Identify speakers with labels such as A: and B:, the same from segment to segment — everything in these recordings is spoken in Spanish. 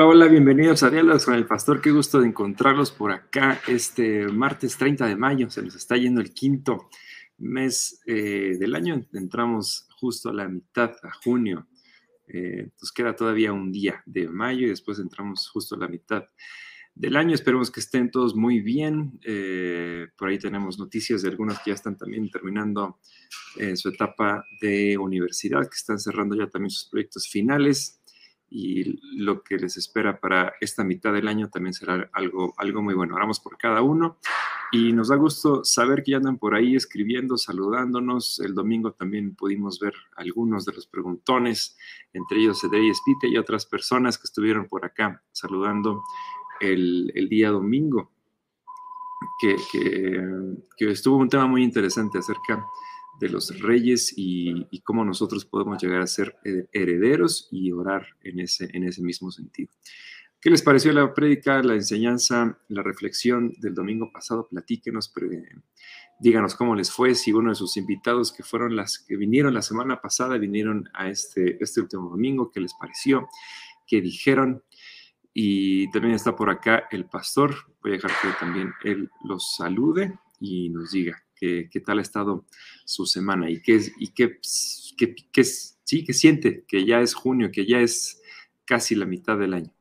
A: Hola, hola, bienvenidos a Diálogos con el Pastor. Qué gusto de encontrarlos por acá este martes 30 de mayo. Se nos está yendo el quinto mes eh, del año. Entramos justo a la mitad, a junio. Eh, nos queda todavía un día de mayo y después entramos justo a la mitad del año. Esperemos que estén todos muy bien. Eh, por ahí tenemos noticias de algunos que ya están también terminando su etapa de universidad, que están cerrando ya también sus proyectos finales y lo que les espera para esta mitad del año también será algo, algo muy bueno. Oramos por cada uno y nos da gusto saber que ya andan por ahí escribiendo, saludándonos. El domingo también pudimos ver algunos de los preguntones, entre ellos Edrey Espite y otras personas que estuvieron por acá saludando el, el día domingo, que, que, que estuvo un tema muy interesante acerca de los reyes y, cómo nosotros podemos llegar a ser herederos y orar en ese, en ese mismo sentido. ¿Qué les pareció la prédica, la enseñanza, la reflexión del domingo pasado? Platíquenos, díganos cómo les fue, si uno de sus invitados que fueron las que vinieron la semana pasada, vinieron a este, este último domingo, ¿qué les pareció? ¿Qué dijeron? Y también está por acá el pastor. Voy a dejar que también él los salude y nos diga qué, tal ha estado su semana y qué, y qué, qué, sí, qué siente que ya es junio, que ya es casi la mitad del año.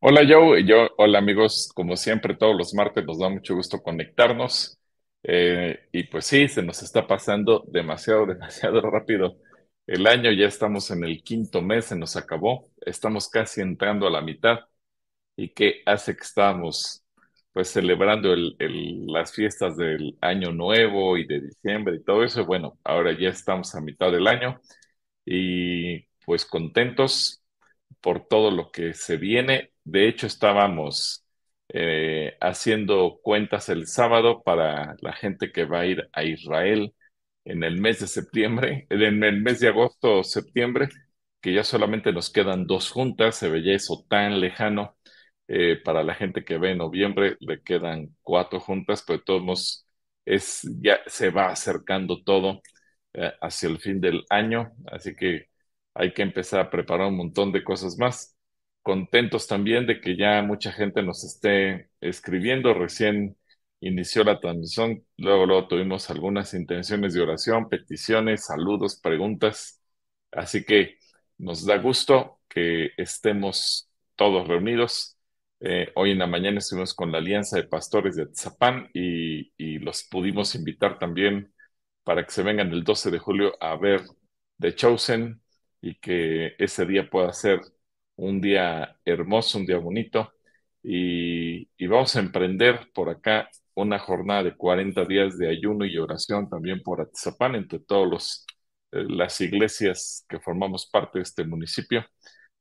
B: Hola Joe, yo, hola amigos, como siempre todos los martes nos da mucho gusto conectarnos eh, y pues sí, se nos está pasando demasiado, demasiado rápido el año, ya estamos en el quinto mes, se nos acabó, estamos casi entrando a la mitad y qué hace que estamos pues celebrando el, las fiestas del año nuevo y de diciembre y todo eso. Bueno, ahora ya estamos a mitad del año y pues contentos por todo lo que se viene. De hecho, estábamos eh, haciendo cuentas el sábado para la gente que va a ir a Israel en el mes de septiembre, en el mes de agosto septiembre, que ya solamente nos quedan dos juntas, se veía eso tan lejano eh, para la gente que ve en noviembre le quedan cuatro juntas, pero todos es, ya se va acercando todo eh, hacia el fin del año, así que hay que empezar a preparar un montón de cosas más. Contentos también de que ya mucha gente nos esté escribiendo. Recién inició la transmisión, luego, luego tuvimos algunas intenciones de oración, peticiones, saludos, preguntas. Así que nos da gusto que estemos todos reunidos eh, hoy en la mañana estuvimos con la Alianza de Pastores de Tzapán y, los pudimos invitar también para que se vengan el 12 de julio a ver The Chosen y que ese día pueda ser un día hermoso, un día bonito. Y, vamos a emprender por acá una jornada de 40 días de ayuno y oración también por Atzapán entre todas eh, las iglesias que formamos parte de este municipio.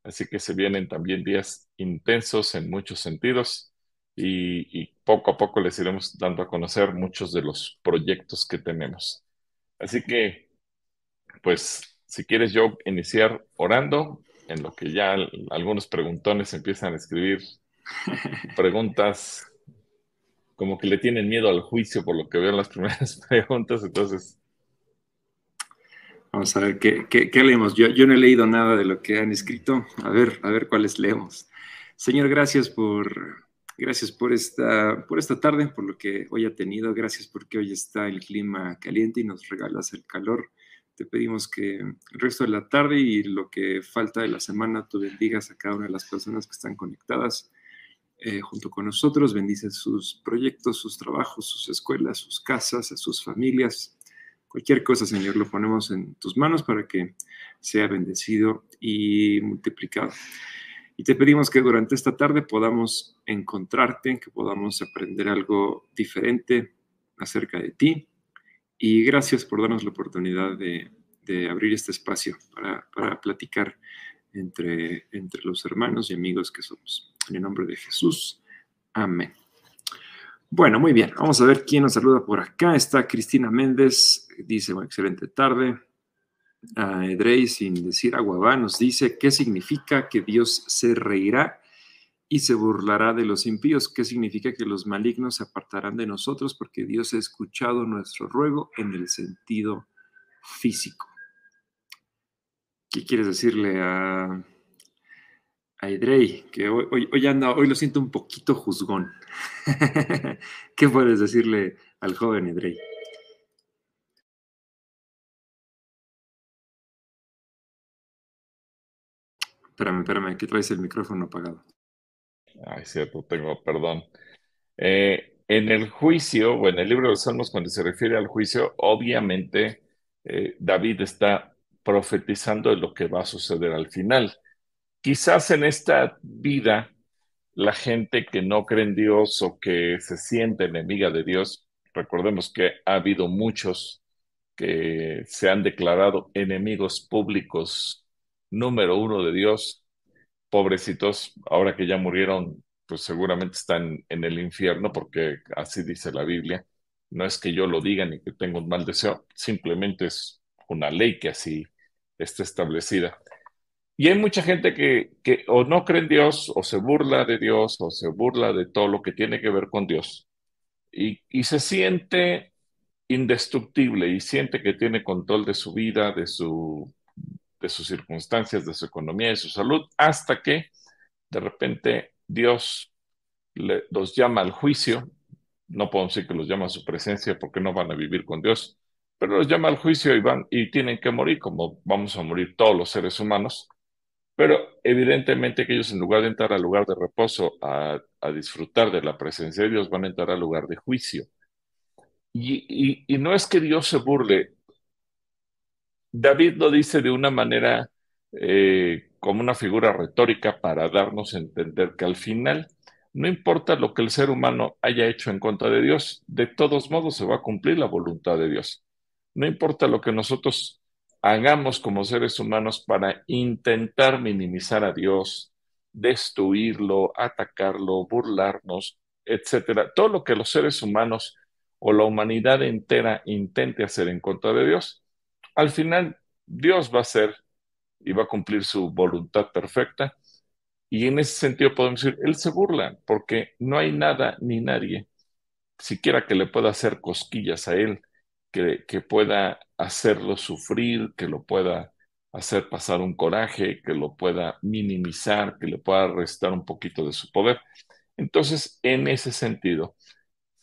B: Así que se vienen también días intensos en muchos sentidos y, poco a poco les iremos dando a conocer muchos de los proyectos que tenemos. Así que, pues, si quieres yo iniciar orando, en lo que ya algunos preguntones empiezan a escribir preguntas como que le tienen miedo al juicio por lo que veo en las primeras preguntas, entonces
A: Vamos a ver qué, leemos. Yo, yo, no he leído nada de lo que han escrito. A ver, a ver cuáles leemos. Señor, gracias por, gracias por esta, por esta tarde, por lo que hoy ha tenido. Gracias porque hoy está el clima caliente y nos regalas el calor. Te pedimos que el resto de la tarde y lo que falta de la semana tú bendigas a cada una de las personas que están conectadas eh, junto con nosotros. Bendice sus proyectos, sus trabajos, sus escuelas, sus casas, a sus familias Cualquier cosa, Señor, lo ponemos en tus manos para que sea bendecido y multiplicado. Y te pedimos que durante esta tarde podamos encontrarte, que podamos aprender algo diferente acerca de ti. Y gracias por darnos la oportunidad de, abrir este espacio para, platicar entre, entre los hermanos y amigos que somos. En el nombre de Jesús. Amén. Bueno, muy bien. Vamos a ver quién nos saluda por acá. Está Cristina Méndez. Dice, excelente tarde. Uh, Edrey, sin decir aguabá, nos dice, ¿qué significa que Dios se reirá y se burlará de los impíos? ¿Qué significa que los malignos se apartarán de nosotros porque Dios ha escuchado nuestro ruego en el sentido físico? ¿Qué quieres decirle a, a Edrey, que hoy, hoy, anda, hoy lo siento un poquito juzgón. ¿Qué puedes decirle al joven Edrey? Espérame, espérame, que traes el micrófono apagado.
B: Ay, cierto, tengo, perdón. Eh, en el juicio, o en el libro de los Salmos, cuando se refiere al juicio, obviamente eh, David está profetizando de lo que va a suceder al final. Quizás en esta vida, la gente que no cree en Dios o que se siente enemiga de Dios, recordemos que ha habido muchos que se han declarado enemigos públicos número uno de Dios, pobrecitos, ahora que ya murieron, pues seguramente están en el infierno, porque así dice la Biblia. No es que yo lo diga ni que tenga un mal deseo, simplemente es una ley que así está establecida. Y hay mucha gente que, que o no cree en Dios, o se burla de Dios, o se burla de todo lo que tiene que ver con Dios. Y, y se siente indestructible y siente que tiene control de su vida, de, su, de sus circunstancias, de su economía, de su salud, hasta que de repente Dios los llama al juicio. No podemos decir que los llama a su presencia porque no van a vivir con Dios, pero los llama al juicio y van y tienen que morir, como vamos a morir todos los seres humanos. Pero evidentemente que ellos en lugar de entrar al lugar de reposo a, disfrutar de la presencia de Dios, van a entrar al lugar de juicio. Y, no es que Dios se burle. David lo dice de una manera eh, como una figura retórica para darnos a entender que al final no importa lo que el ser humano haya hecho en contra de Dios, de todos modos se va a cumplir la voluntad de Dios. No importa lo que nosotros hagamos como seres humanos para intentar minimizar a Dios, destruirlo, atacarlo, burlarnos, etcétera. Todo lo que los seres humanos o la humanidad entera intente hacer en contra de Dios, al final Dios va a hacer y va a cumplir su voluntad perfecta. Y en ese sentido podemos decir, Él se burla porque no hay nada ni nadie siquiera que le pueda hacer cosquillas a Él que, pueda hacerlo sufrir, que lo pueda hacer pasar un coraje, que lo pueda minimizar, que le pueda restar un poquito de su poder. Entonces, en ese sentido,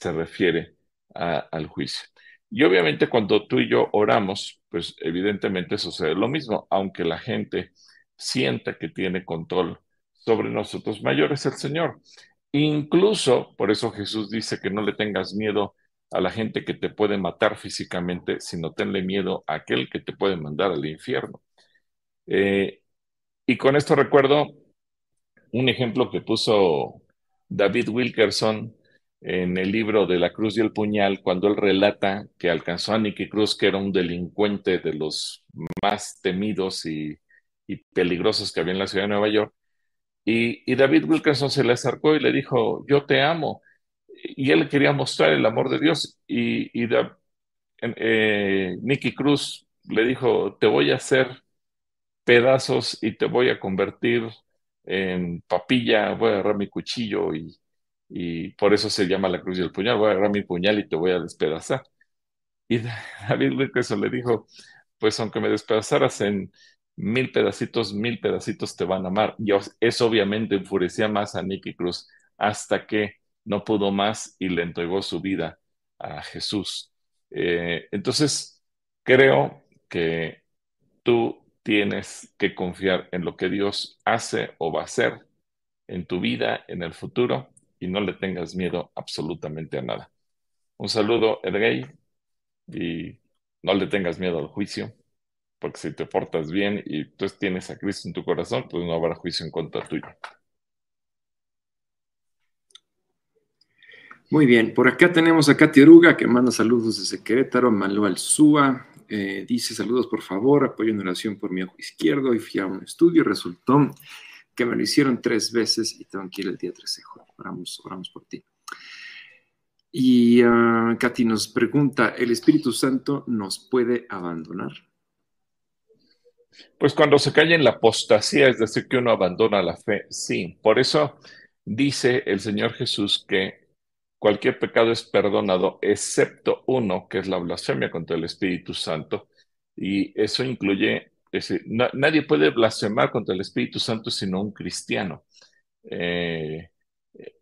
B: se refiere al juicio. Y obviamente cuando tú y yo oramos, pues evidentemente sucede lo mismo, aunque la gente sienta que tiene control sobre nosotros, mayor es el Señor. Incluso, por eso Jesús dice que no le tengas miedo a la gente que te puede matar físicamente, sino tenle miedo a aquel que te puede mandar al infierno. Eh, y con esto recuerdo un ejemplo que puso David Wilkerson en el libro de La Cruz y el Puñal, cuando él relata que alcanzó a Nicky Cruz, que era un delincuente de los más temidos y, peligrosos que había en la ciudad de Nueva York. Y David Wilkerson se le acercó y le dijo, yo te amo y él quería mostrar el amor de Dios y, eh, Nicky Cruz le dijo, te voy a hacer pedazos y te voy a convertir en papilla, voy a agarrar mi cuchillo y, y por eso se llama la cruz y el puñal, voy a agarrar mi puñal y te voy a despedazar. Y David Wilkerson le dijo, pues aunque me despedazaras en mil pedacitos, mil pedacitos te van a amar. Y eso obviamente enfurecía más a Nicky Cruz hasta que no pudo más y le entregó su vida a Jesús. Eh, entonces, creo que tú tienes que confiar en lo que Dios hace o va a hacer en tu vida, en el futuro, y no le tengas miedo absolutamente a nada. Un saludo, Edgay, y no le tengas miedo al juicio, porque si te portas bien y tú tienes a Cristo en tu corazón, pues no habrá juicio en contra tuyo.
A: Muy bien, por acá tenemos a Katy Oruga que manda saludos desde Querétaro, Manuel Súa, eh, dice saludos por favor, apoyo en oración por mi ojo izquierdo y fui a un estudio resultó que me lo hicieron tres veces y tengo que ir el día 13. Oramos, oramos por ti. Y uh, Katy nos pregunta, ¿el Espíritu Santo nos puede abandonar?
B: Pues cuando se cae en la apostasía, es decir, que uno abandona la fe, sí. Por eso dice el Señor Jesús que cualquier pecado es perdonado, excepto uno, que es la blasfemia contra el Espíritu Santo, y eso incluye Es decir, nadie puede blasfemar contra el Espíritu Santo sino un cristiano. Eh,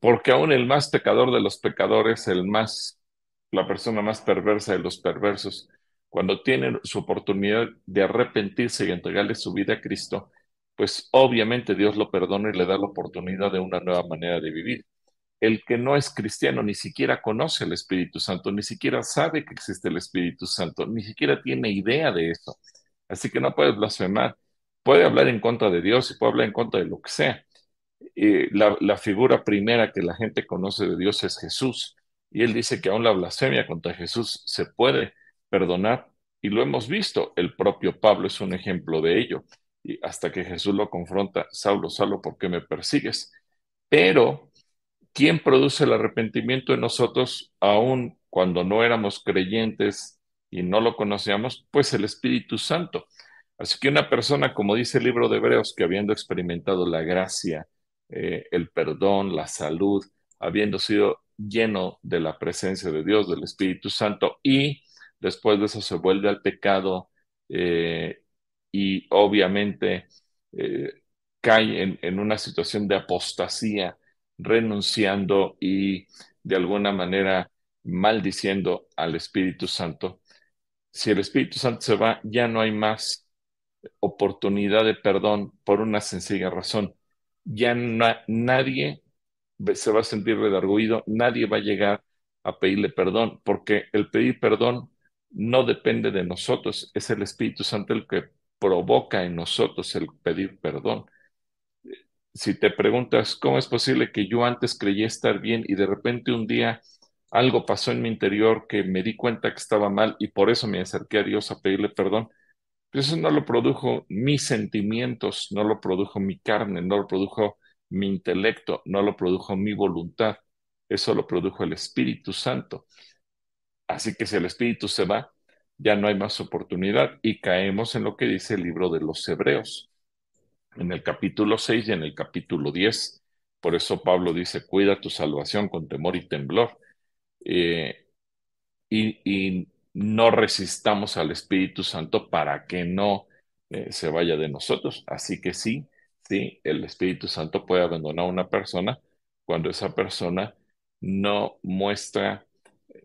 B: porque aún el más pecador de los pecadores, el más, la persona más perversa de los perversos, cuando tiene su oportunidad de arrepentirse y entregarle su vida a Cristo, pues obviamente Dios lo perdona y le da la oportunidad de una nueva manera de vivir. El que no es cristiano ni siquiera conoce el Espíritu Santo, ni siquiera sabe que existe el Espíritu Santo, ni siquiera tiene idea de eso. Así que no puede blasfemar. Puede hablar en contra de Dios y puede hablar en contra de lo que sea. la, la figura primera que la gente conoce de Dios es Jesús. Y él dice que aún la blasfemia contra Jesús se puede perdonar. Y lo hemos visto. El propio Pablo es un ejemplo de ello y hasta que Jesús lo confronta, Saulo, Saulo, ¿por qué me persigues? Pero, ¿quién produce el arrepentimiento en nosotros aún cuando no éramos creyentes y no lo conocíamos? Pues el Espíritu Santo. Así que una persona, como dice el libro de Hebreos, que habiendo experimentado la gracia, eh, el perdón, la salud, habiendo sido lleno de la presencia de Dios, del Espíritu Santo, y después de eso se vuelve al pecado eh, y obviamente eh, cae en, una situación de apostasía, renunciando y de alguna manera maldiciendo al Espíritu Santo. Si el Espíritu Santo se va, ya no hay más oportunidad de perdón por una sencilla razón. Ya nadie se va a sentir redarguido, nadie va a llegar a pedirle perdón, porque el pedir perdón no depende de nosotros, es el Espíritu Santo el que provoca en nosotros el pedir perdón. Si te preguntas, ¿cómo es posible que yo antes creí estar bien y de repente un día algo pasó en mi interior que me di cuenta que estaba mal y por eso me acerqué a Dios a pedirle perdón? Pues eso no lo produjo mis sentimientos, no lo produjo mi carne, no lo produjo mi intelecto, no lo produjo mi voluntad, eso lo produjo el Espíritu Santo. Así que si el Espíritu se va, ya no hay más oportunidad y caemos en lo que dice el libro de los Hebreos, en el capítulo 6 y en el capítulo 10. Por eso Pablo dice, cuida tu salvación con temor y temblor. Eh, y, no resistamos al Espíritu Santo para que no eh, se vaya de nosotros. Así que sí, sí, el Espíritu Santo puede abandonar a una persona cuando esa persona no muestra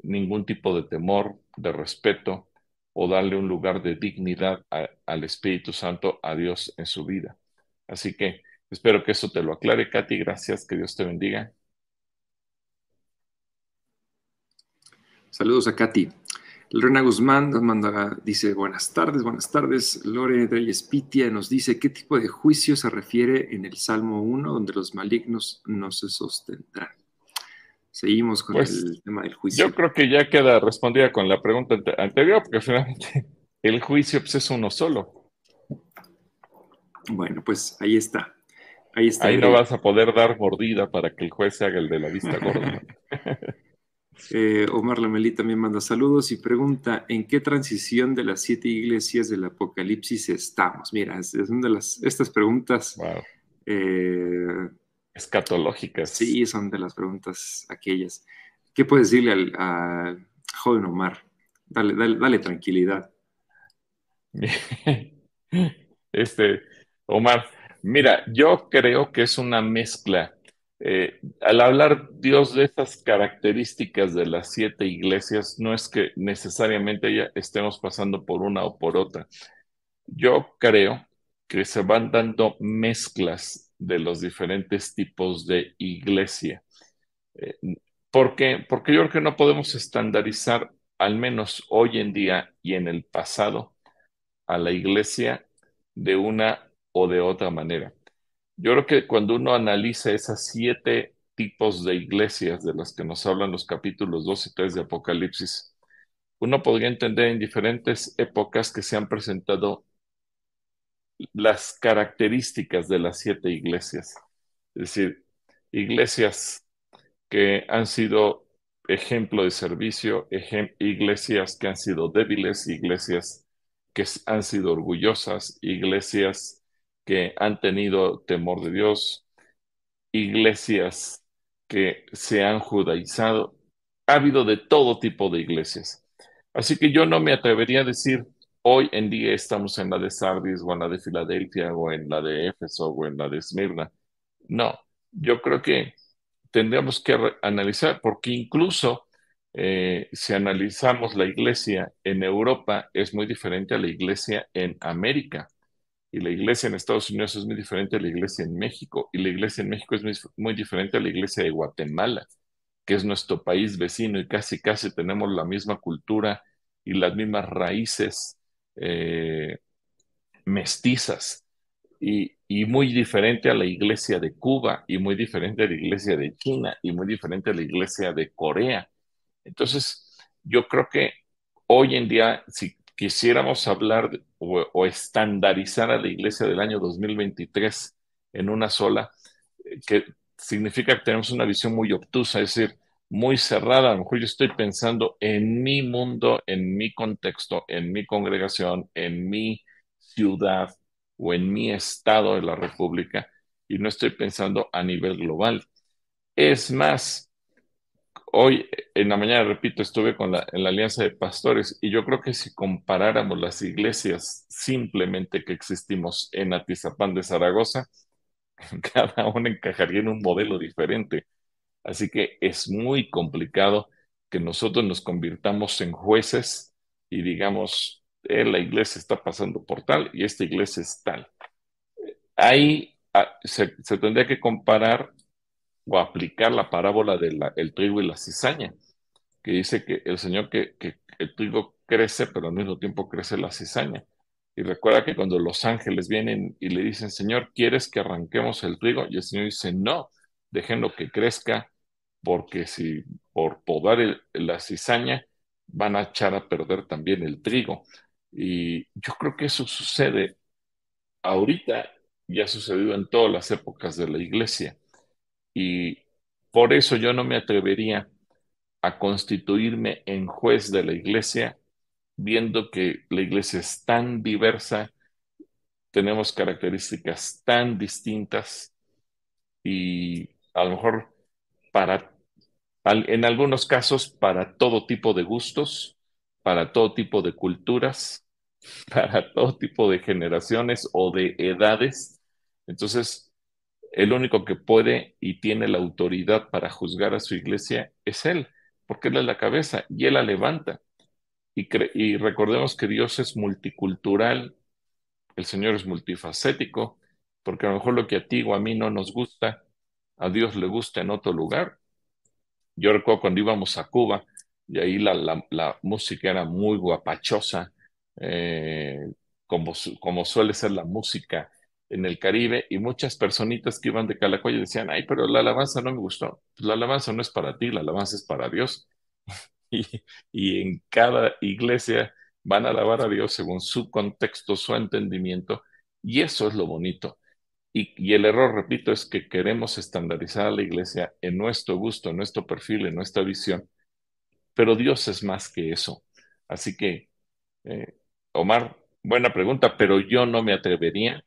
B: ningún tipo de temor, de respeto, o darle un lugar de dignidad al Espíritu Santo, a Dios en su vida. Así que espero que eso te lo aclare, Katy. Gracias, que Dios te bendiga.
A: Saludos a Katy. Lorena Guzmán nos manda, dice, buenas tardes, buenas tardes. Lore Reyes Pitia nos dice, ¿qué tipo de juicio se refiere en el Salmo 1, donde los malignos no se sostendrán? Seguimos con pues, el tema del juicio.
B: Yo creo que ya queda respondida con la pregunta anterior, porque finalmente el juicio pues, es uno solo.
A: Bueno, pues ahí está. Ahí está.
B: Ahí no vas a poder dar mordida para que el juez se haga el de la vista gorda.
A: Eh, Omar Lamelí también manda saludos y pregunta, ¿en qué transición de las siete iglesias del Apocalipsis estamos? Mira, es, una de las, estas preguntas eh,
B: escatológicas.
A: Sí, son de las preguntas aquellas. ¿Qué puedes decirle al, joven Omar? Dale, dale, tranquilidad.
B: Este, Omar, mira, yo creo que es una mezcla. Eh, al hablar Dios de estas características de las siete iglesias, no es que necesariamente ya estemos pasando por una o por otra. Yo creo que se van dando mezclas de los diferentes tipos de iglesia. Eh, ¿Por qué? Porque yo creo que no podemos estandarizar, al menos hoy en día y en el pasado, a la iglesia de una o de otra manera. Yo creo que cuando uno analiza esas siete tipos de iglesias de las que nos hablan los capítulos 2 y 3 de Apocalipsis, uno podría entender en diferentes épocas que se han presentado las características de las siete iglesias. Es decir, iglesias que han sido ejemplo de servicio, iglesias que han sido débiles, iglesias que han sido orgullosas, iglesias que han tenido temor de Dios, iglesias que se han judaizado. Ha habido de todo tipo de iglesias. Así que yo no me atrevería a decir hoy en día estamos en la de Sardis o en la de Filadelfia o en la de Éfeso o en la de Esmirna. No, yo creo que tendríamos que analizar, porque incluso eh, si analizamos la iglesia en Europa, es muy diferente a la iglesia en América. Y la iglesia en Estados Unidos es muy diferente a la iglesia en México. Y la iglesia en México es muy, diferente a la iglesia de Guatemala, que es nuestro país vecino y casi, casi tenemos la misma cultura y las mismas raíces eh, mestizas. Y, y muy diferente a la iglesia de Cuba y muy diferente a la iglesia de China y muy diferente a la iglesia de Corea. Entonces, yo creo que hoy en día, si quisiéramos hablar o, estandarizar a la iglesia del año 2023 en una sola, eh, que significa que tenemos una visión muy obtusa, es decir, muy cerrada. A lo mejor yo estoy pensando en mi mundo, en mi contexto, en mi congregación, en mi ciudad, o en mi estado de la República y no estoy pensando a nivel global. Es más, hoy en la mañana, repito, estuve con la, en la Alianza de Pastores y yo creo que si comparáramos las iglesias simplemente que existimos en Atizapán de Zaragoza, cada una encajaría en un modelo diferente. Así que es muy complicado que nosotros nos convirtamos en jueces y digamos, eh, la iglesia está pasando por tal y esta iglesia es tal. Ahí ah, se, tendría que comparar o aplicar la parábola del trigo y la cizaña, que dice que el Señor que, el trigo crece, pero al mismo tiempo crece la cizaña. Y recuerda que cuando los ángeles vienen y le dicen, Señor, ¿quieres que arranquemos el trigo? Y el Señor dice, no, déjenlo que crezca, porque si por podar la cizaña van a echar a perder también el trigo. Y yo creo que eso sucede ahorita y ha sucedido en todas las épocas de la iglesia. Y por eso yo no me atrevería a constituirme en juez de la iglesia, viendo que la iglesia es tan diversa, tenemos características tan distintas y a lo mejor para, en algunos casos, para todo tipo de gustos, para todo tipo de culturas, para todo tipo de generaciones o de edades. Entonces, el único que puede y tiene la autoridad para juzgar a su iglesia es Él, porque Él es la cabeza y Él la levanta. Y, recordemos que Dios es multicultural, el Señor es multifacético, porque a lo mejor lo que a ti o a mí no nos gusta, a Dios le gusta en otro lugar. Yo recuerdo cuando íbamos a Cuba, y ahí la, música era muy guapachosa, eh, como suele ser la música en el Caribe, y muchas personitas que iban de Calacoya decían, ay, pero la alabanza no me gustó. Pues la alabanza no es para ti, la alabanza es para Dios. y, y en cada iglesia van a alabar a Dios según su contexto, su entendimiento, y eso es lo bonito. Y, y, el error, repito, es que queremos estandarizar a la iglesia en nuestro gusto, en nuestro perfil, en nuestra visión, pero Dios es más que eso. Así que, eh, Omar, buena pregunta, pero yo no me atrevería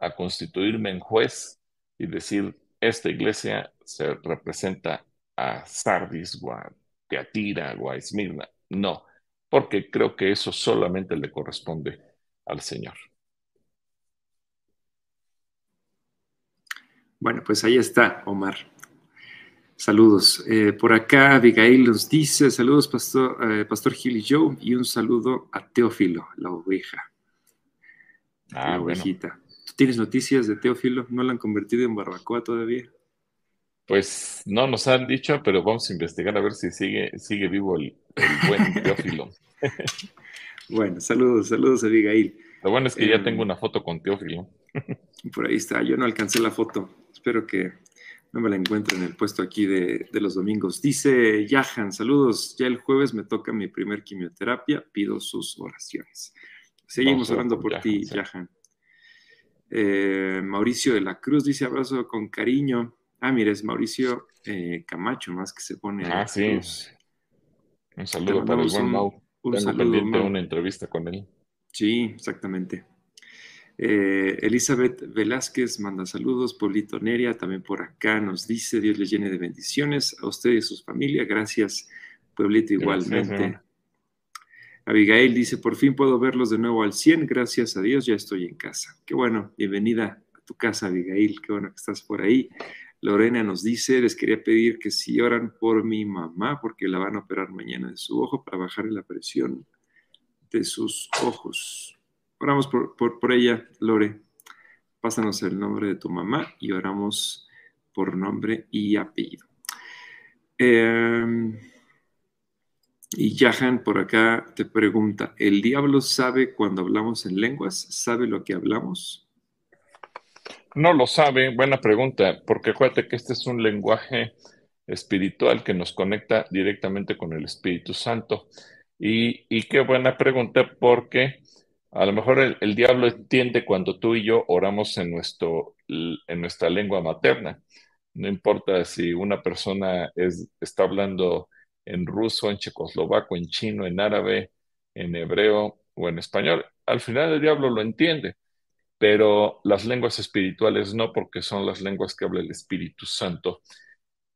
B: a constituirme en juez y decir, esta iglesia se representa a Sardis o a Teatira o a Esmirna. No, porque creo que eso solamente le corresponde al Señor.
A: Bueno, pues ahí está, Omar. Saludos. Eh, por acá Abigail nos dice, saludos Pastor, eh, Pastor Gil y Joe, y un saludo a Teófilo, la oveja.
B: Ah, la ovejita.
A: ¿Tú tienes noticias de Teófilo? ¿No lo han convertido en barbacoa todavía?
B: Pues no nos han dicho, pero vamos a investigar a ver si sigue, sigue vivo el, buen Teófilo.
A: bueno, saludos, saludos Abigail.
B: Lo bueno es que ya em, tengo una foto con Teófilo.
A: por ahí está, yo no alcancé la foto. Espero que no me la encuentro en el puesto aquí de, los domingos. Dice Yahan, saludos, ya el jueves me toca mi primer quimioterapia, pido sus oraciones. Seguimos orando por ti, Yahan. Eh, Mauricio de la Cruz dice abrazo con cariño. Ah, mira, es Mauricio eh, Camacho, más que se pone.
B: Ah, sí. Un saludo para el buen Mau. Un Tengo pendiente una entrevista con él.
A: Sí, exactamente. Eh, Elizabeth Velázquez manda saludos, Paulito Neria también por acá nos dice, Dios le llene de bendiciones a usted y a sus familias, gracias Pueblito igualmente. Abigail dice, por fin puedo verlos de nuevo al 100, gracias a Dios, ya estoy en casa. Qué bueno, bienvenida a tu casa, Abigail, qué bueno que estás por ahí. Lorena nos dice, les quería pedir que si oran por mi mamá, porque la van a operar mañana de su ojo para bajarle la presión de sus ojos. Oramos por, por, ella, Lore. Pásanos el nombre de tu mamá y oramos por nombre y apellido. Em, y Jahan por acá te pregunta, ¿el diablo sabe cuando hablamos en lenguas? ¿Sabe lo que hablamos?
B: No lo sabe, buena pregunta, porque acuérdate que este es un lenguaje espiritual que nos conecta directamente con el Espíritu Santo. Y, qué buena pregunta, porque a lo mejor el, diablo entiende cuando tú y yo oramos en, nuestro, en nuestra lengua materna. No importa si una persona es, está hablando en ruso, en checoslovaco, en chino, en árabe, en hebreo o en español. Al final el diablo lo entiende pero las lenguas espirituales no, porque son las lenguas que habla el Espíritu Santo.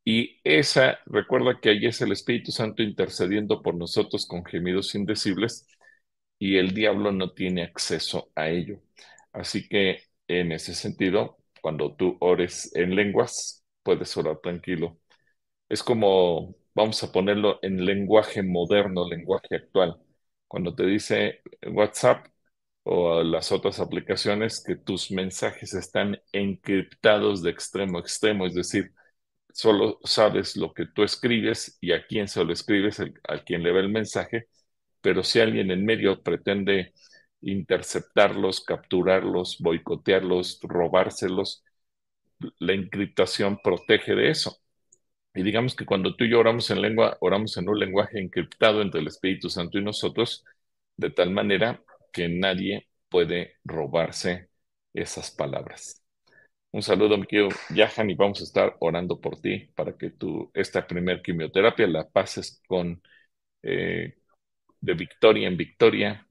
B: Y esa, recuerda que ahí es el Espíritu Santo intercediendo por nosotros con gemidos indecibles y el diablo no tiene acceso a ello. Así que en ese sentido, cuando tú ores en lenguas, puedes orar tranquilo. Es como, vamos a ponerlo en lenguaje moderno, lenguaje actual. Cuando te dice WhatsApp, o las otras aplicaciones que tus mensajes están encriptados de extremo a extremo, es decir, solo sabes lo que tú escribes y a quién se lo escribes, a quién le ve el mensaje, pero si alguien en medio pretende interceptarlos, capturarlos, boicotearlos, robárselos, la encriptación protege de eso. Y digamos que cuando tú y yo oramos en lengua, oramos en un lenguaje encriptado entre el Espíritu Santo y nosotros, de tal manera que nadie puede robarse esas palabras. Un saludo, mi querido Yahan, y vamos a estar orando por ti para que tú esta primer quimioterapia la pases con eh, de victoria en victoria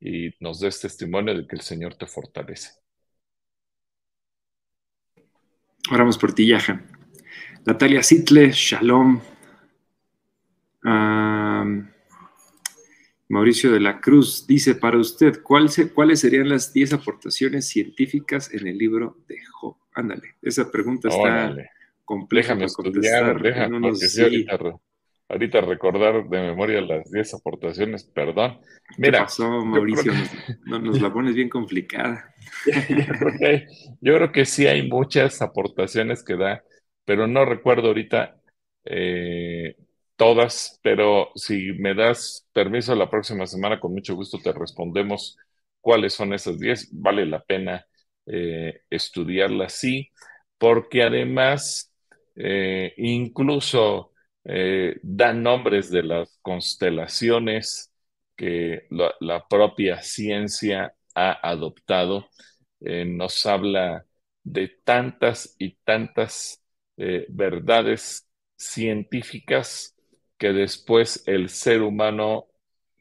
B: y nos des testimonio de que el Señor te fortalece.
A: Oramos por ti, Yahan. Natalia Sitle, Shalom. Mauricio de la Cruz dice, para usted, ¿cuáles serían las 10 aportaciones científicas en el libro de Job? Ándale, esa pregunta está compleja
B: déjame estudiar, déjame, ahorita, ahorita, recordar de memoria las 10 aportaciones, perdón.
A: Mira, ¿Qué pasó, Mauricio? Nos, la pones bien complicada.
B: yo, creo que, sí hay muchas aportaciones que da, pero no recuerdo ahorita eh, todas, pero si me das permiso la próxima semana, con mucho gusto te respondemos cuáles son esas 10. Vale la pena eh, estudiarlas, sí, porque además eh, incluso dan nombres de las constelaciones que la, propia ciencia ha adoptado. nos habla de tantas y tantas verdades científicas que después el ser humano,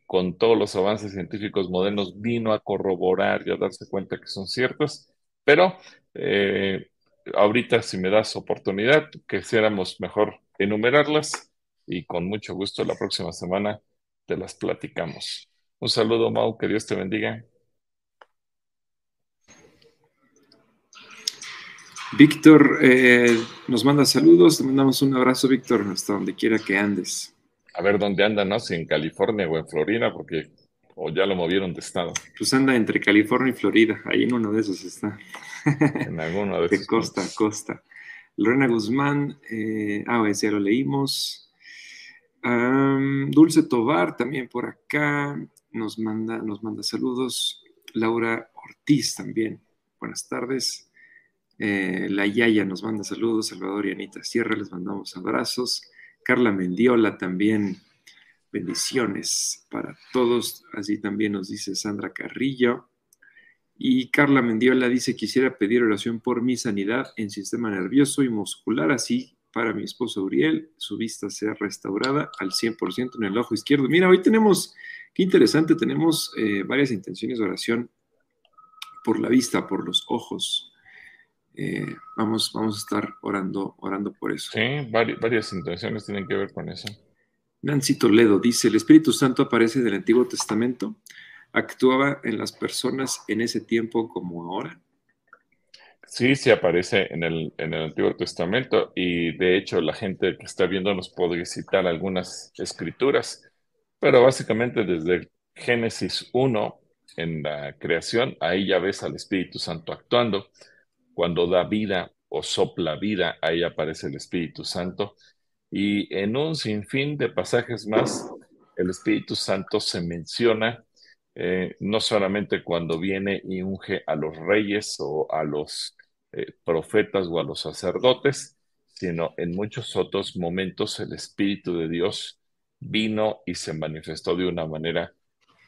B: con todos los avances científicos modernos, vino a corroborar y a darse cuenta que son ciertas, pero eh, ahorita si me das oportunidad, quisiéramos mejor enumerarlas y con mucho gusto la próxima semana te las platicamos. Un saludo, Mau, que Dios te bendiga.
A: Víctor eh, nos manda saludos, te mandamos un abrazo, Víctor, hasta donde quiera que andes.
B: A ver dónde anda, ¿no? Si en California o en Florida, porque o ya lo movieron de estado.
A: Pues anda entre California y Florida, ahí en uno de esos está.
B: En alguno de esos.
A: De costa a costa. Lorena Guzmán, eh, ah, ya lo leímos. Dulce Tobar también por acá nos manda, nos manda saludos. Laura Ortiz también, buenas tardes. Eh, la Yaya nos manda saludos, Salvador y Anita Sierra, les mandamos abrazos. Carla Mendiola también, bendiciones para todos. Así también nos dice Sandra Carrillo. Y Carla Mendiola dice, quisiera pedir oración por mi sanidad en sistema nervioso y muscular, así para mi esposo Uriel, su vista sea restaurada al 100% en el ojo izquierdo. Mira, hoy tenemos, qué interesante, tenemos eh, varias intenciones de oración por la vista, por los ojos. Eh, vamos, vamos a estar orando, orando por eso.
B: Sí, varias, intenciones tienen que ver con eso.
A: Nancy Toledo dice, el Espíritu Santo aparece en el Antiguo Testamento, actuaba en las personas en ese tiempo como ahora.
B: Sí, sí aparece en el, en el Antiguo Testamento y de hecho la gente que está viendo nos puede citar algunas escrituras, pero básicamente desde Génesis 1 en la creación, ahí ya ves al Espíritu Santo actuando. Cuando da vida o sopla vida, ahí aparece el Espíritu Santo. Y en un sinfín de pasajes más, el Espíritu Santo se menciona eh, no solamente cuando viene y unge a los reyes o a los eh, profetas o a los sacerdotes, sino en muchos otros momentos el Espíritu de Dios vino y se manifestó de una manera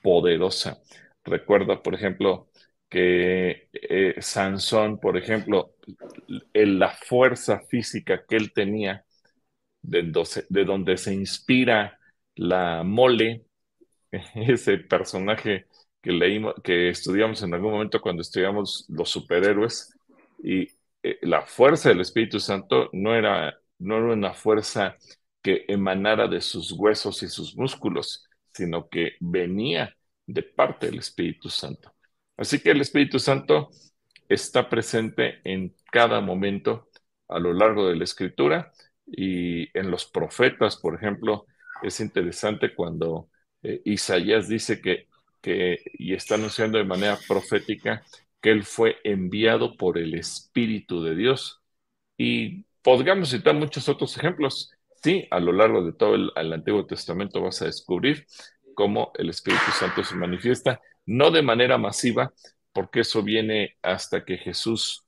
B: poderosa. Recuerda, por ejemplo, que eh, Sansón, por ejemplo, en la fuerza física que él tenía, de, de donde se inspira la mole, ese personaje que leímos, que estudiamos en algún momento cuando estudiamos los superhéroes, y eh, la fuerza del Espíritu Santo no era, no era una fuerza que emanara de sus huesos y sus músculos, sino que venía de parte del Espíritu Santo. Así que el Espíritu Santo está presente en cada momento a lo largo de la escritura y en los profetas, por ejemplo, es interesante cuando eh, Isaías dice que, que, y está anunciando de manera profética que él fue enviado por el Espíritu de Dios. Y podríamos citar muchos otros ejemplos. Sí, a lo largo de todo el, el Antiguo Testamento vas a descubrir cómo el Espíritu Santo se manifiesta, no de manera masiva, porque eso viene hasta que Jesús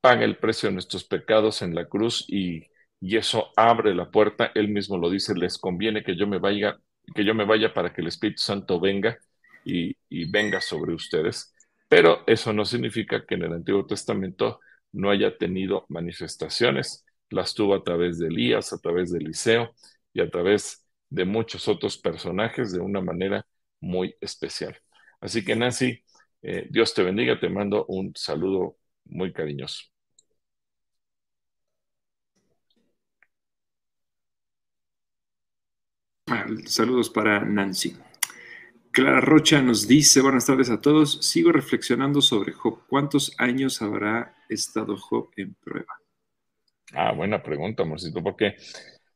B: paga el precio de nuestros pecados en la cruz y, y eso abre la puerta. Él mismo lo dice, les conviene que yo me vaya, que yo me vaya para que el Espíritu Santo venga y, y venga sobre ustedes. Pero eso no significa que en el Antiguo Testamento no haya tenido manifestaciones. Las tuvo a través de Elías, a través de Eliseo y a través de muchos otros personajes de una manera muy especial. Así que Nancy, eh, Dios te bendiga, te mando un saludo muy cariñoso.
A: Saludos para Nancy. Clara Rocha nos dice, buenas tardes a todos, sigo reflexionando sobre Job. ¿Cuántos años habrá estado Job en prueba?
B: Ah, buena pregunta, amorcito, porque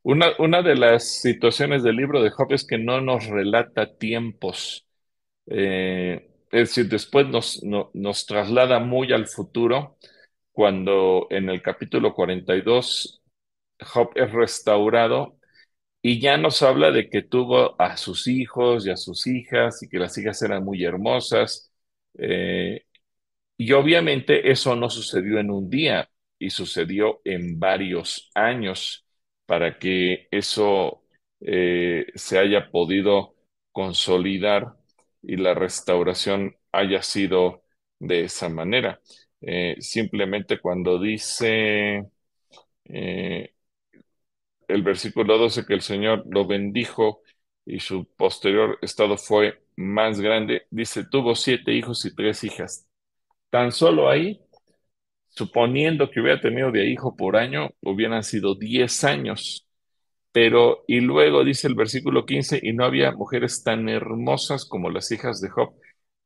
B: una, de las situaciones del libro de Job es que no nos relata tiempos. Eh, es decir, después nos, nos traslada muy al futuro, cuando en el capítulo 42 Job es restaurado y ya nos habla de que tuvo a sus hijos y a sus hijas y que las hijas eran muy hermosas. Eh, y obviamente eso no sucedió en un día y sucedió en varios años para que eso eh, se haya podido consolidar y la restauración haya sido de esa manera. Eh, simplemente cuando dice eh, el versículo 12 que el Señor lo bendijo y su posterior estado fue más grande, dice, tuvo siete hijos y tres hijas. Tan solo ahí suponiendo que hubiera tenido de hijo por año, hubieran sido 10 años. Pero, y luego dice el versículo 15, y no había mujeres tan hermosas como las hijas de Job.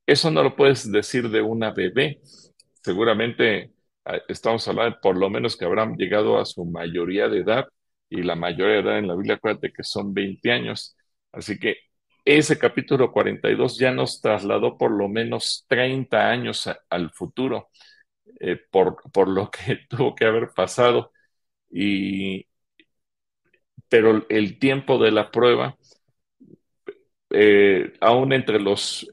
B: Eso no lo puedes decir de una bebé. Seguramente ah, estamos hablando por lo menos que habrán llegado a su mayoría de edad, y la mayoría de edad en la Biblia, acuérdate que son 20 años. Así que ese capítulo 42 ya nos trasladó por lo menos 30 años al futuro. Eh, por, por, lo que tuvo que haber pasado. Y, pero el tiempo de la prueba, eh, aún entre los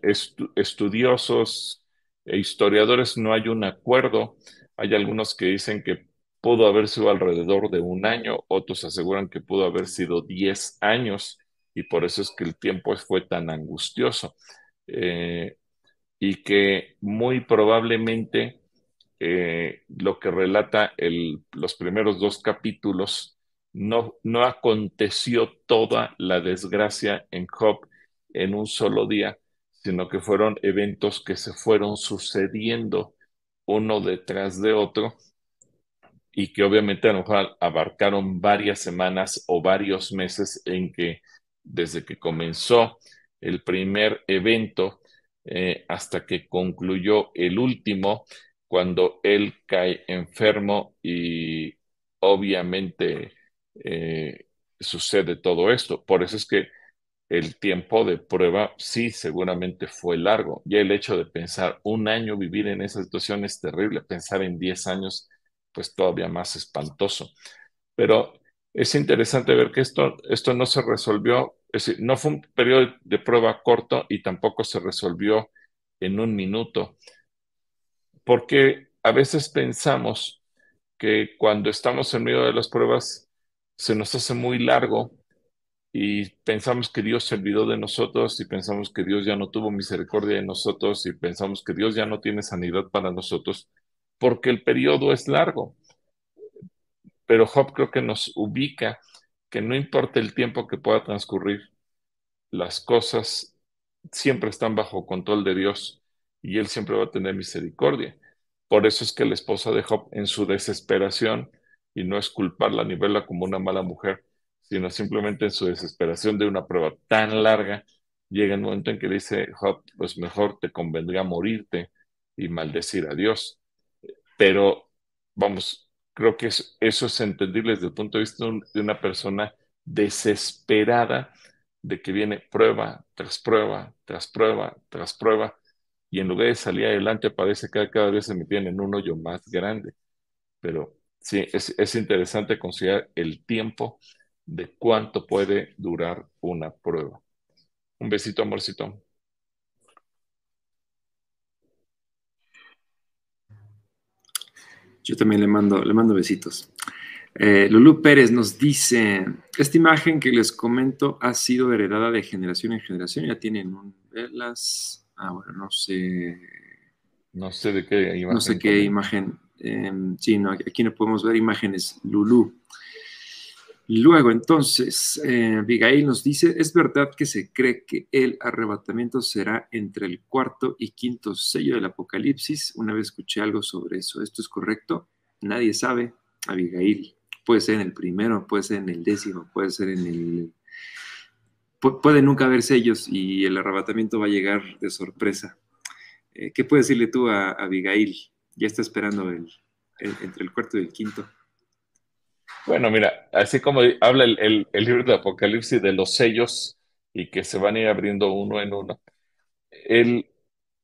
B: estudiosos e historiadores no hay un acuerdo. Hay algunos que dicen que pudo haber sido alrededor de un año, otros aseguran que pudo haber sido 10 años y por eso es que el tiempo fue tan angustioso. Eh, y que muy probablemente eh, lo que relata los primeros dos capítulos, no, no aconteció toda la desgracia en Job en un solo día, sino que fueron eventos que se fueron sucediendo uno detrás de otro y que obviamente a lo mejor abarcaron varias semanas o varios meses en que desde que comenzó el primer evento eh, hasta que concluyó el último, cuando él cae enfermo y obviamente eh, sucede todo esto. Por eso es que el tiempo de prueba sí seguramente fue largo. Y el hecho de pensar un año vivir en esa situación es terrible. Pensar en 10 años, pues todavía más espantoso. Pero es interesante ver que esto, esto no se resolvió, es decir, no fue un periodo de prueba corto y tampoco se resolvió en un minuto. Porque a veces pensamos que cuando estamos en medio de las pruebas se nos hace muy largo y pensamos que Dios se olvidó de nosotros y pensamos que Dios ya no tuvo misericordia de nosotros y pensamos que Dios ya no tiene sanidad para nosotros porque el periodo es largo. Pero Job creo que nos ubica que no importa el tiempo que pueda transcurrir, las cosas siempre están bajo control de Dios y Él siempre va a tener misericordia. Por eso es que la esposa de Job, en su desesperación, y no es culparla ni verla como una mala mujer, sino simplemente en su desesperación de una prueba tan larga, llega el momento en que dice, Job, pues mejor te convendría morirte y maldecir a Dios. Pero, vamos, creo que eso, es entendible desde el punto de vista de una persona desesperada de que viene prueba tras prueba, tras prueba, tras prueba, y en lugar de salir adelante parece que cada vez se metían en un hoyo más grande. Pero sí, es, es interesante considerar el tiempo de cuánto puede durar una prueba. Un besito, amorcito.
A: Yo también le mando, le mando besitos. Eh, Lulú Pérez nos dice, esta imagen que les comento ha sido heredada de generación en generación, ya tienen un, velas, ah, bueno, no sé.
B: No sé de qué
A: imagen. No sé qué imagen. Em, sí, no, aquí no podemos ver imágenes. Lulú. Luego, entonces, eh, Abigail nos dice, es verdad que se cree que el arrebatamiento será entre el cuarto y quinto sello del Apocalipsis. Una vez escuché algo sobre eso. ¿Esto es correcto? Nadie sabe. Abigail, puede ser en el primero, puede ser en el décimo, puede ser en el... puede nunca haber sellos y el arrebatamiento va a llegar de sorpresa. Eh, ¿Qué puedes decirle tú a, Abigail? Ya está esperando entre el cuarto y el quinto.
B: Bueno, mira, así como habla el, libro de Apocalipsis de los sellos y que se van a ir abriendo uno en uno, el,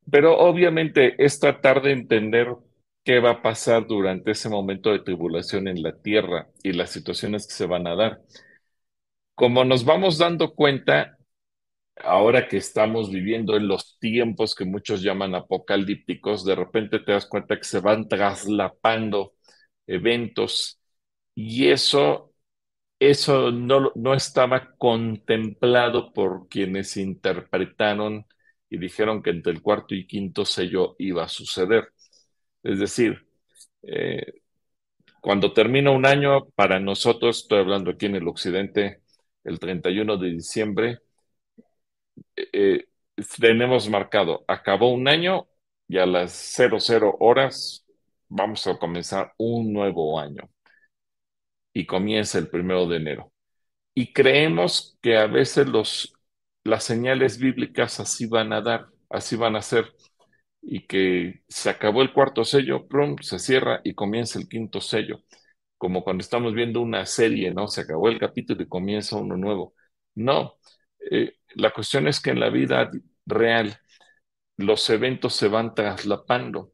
B: pero obviamente es tratar de entender qué va a pasar durante ese momento de tribulación en la tierra y las situaciones que se van a dar. Como nos vamos dando cuenta, ahora que estamos viviendo en los tiempos que muchos llaman apocalípticos, de repente te das cuenta que se van traslapando eventos y eso, eso no, no estaba contemplado por quienes interpretaron y dijeron que entre el cuarto y quinto sello iba a suceder. Es decir, eh, cuando termina un año, para nosotros, estoy hablando aquí en el occidente, el 31 de diciembre, eh, tenemos marcado, acabó un año y a las 00 horas vamos a comenzar un nuevo año y comienza el primero de enero. Y creemos que a veces los, las señales bíblicas así van a dar, así van a ser, y que se acabó el cuarto sello, prum, se cierra y comienza el quinto sello, como cuando estamos viendo una serie, ¿no? Se acabó el capítulo y comienza uno nuevo. No, eh, la cuestión es que en la vida real los eventos se van traslapando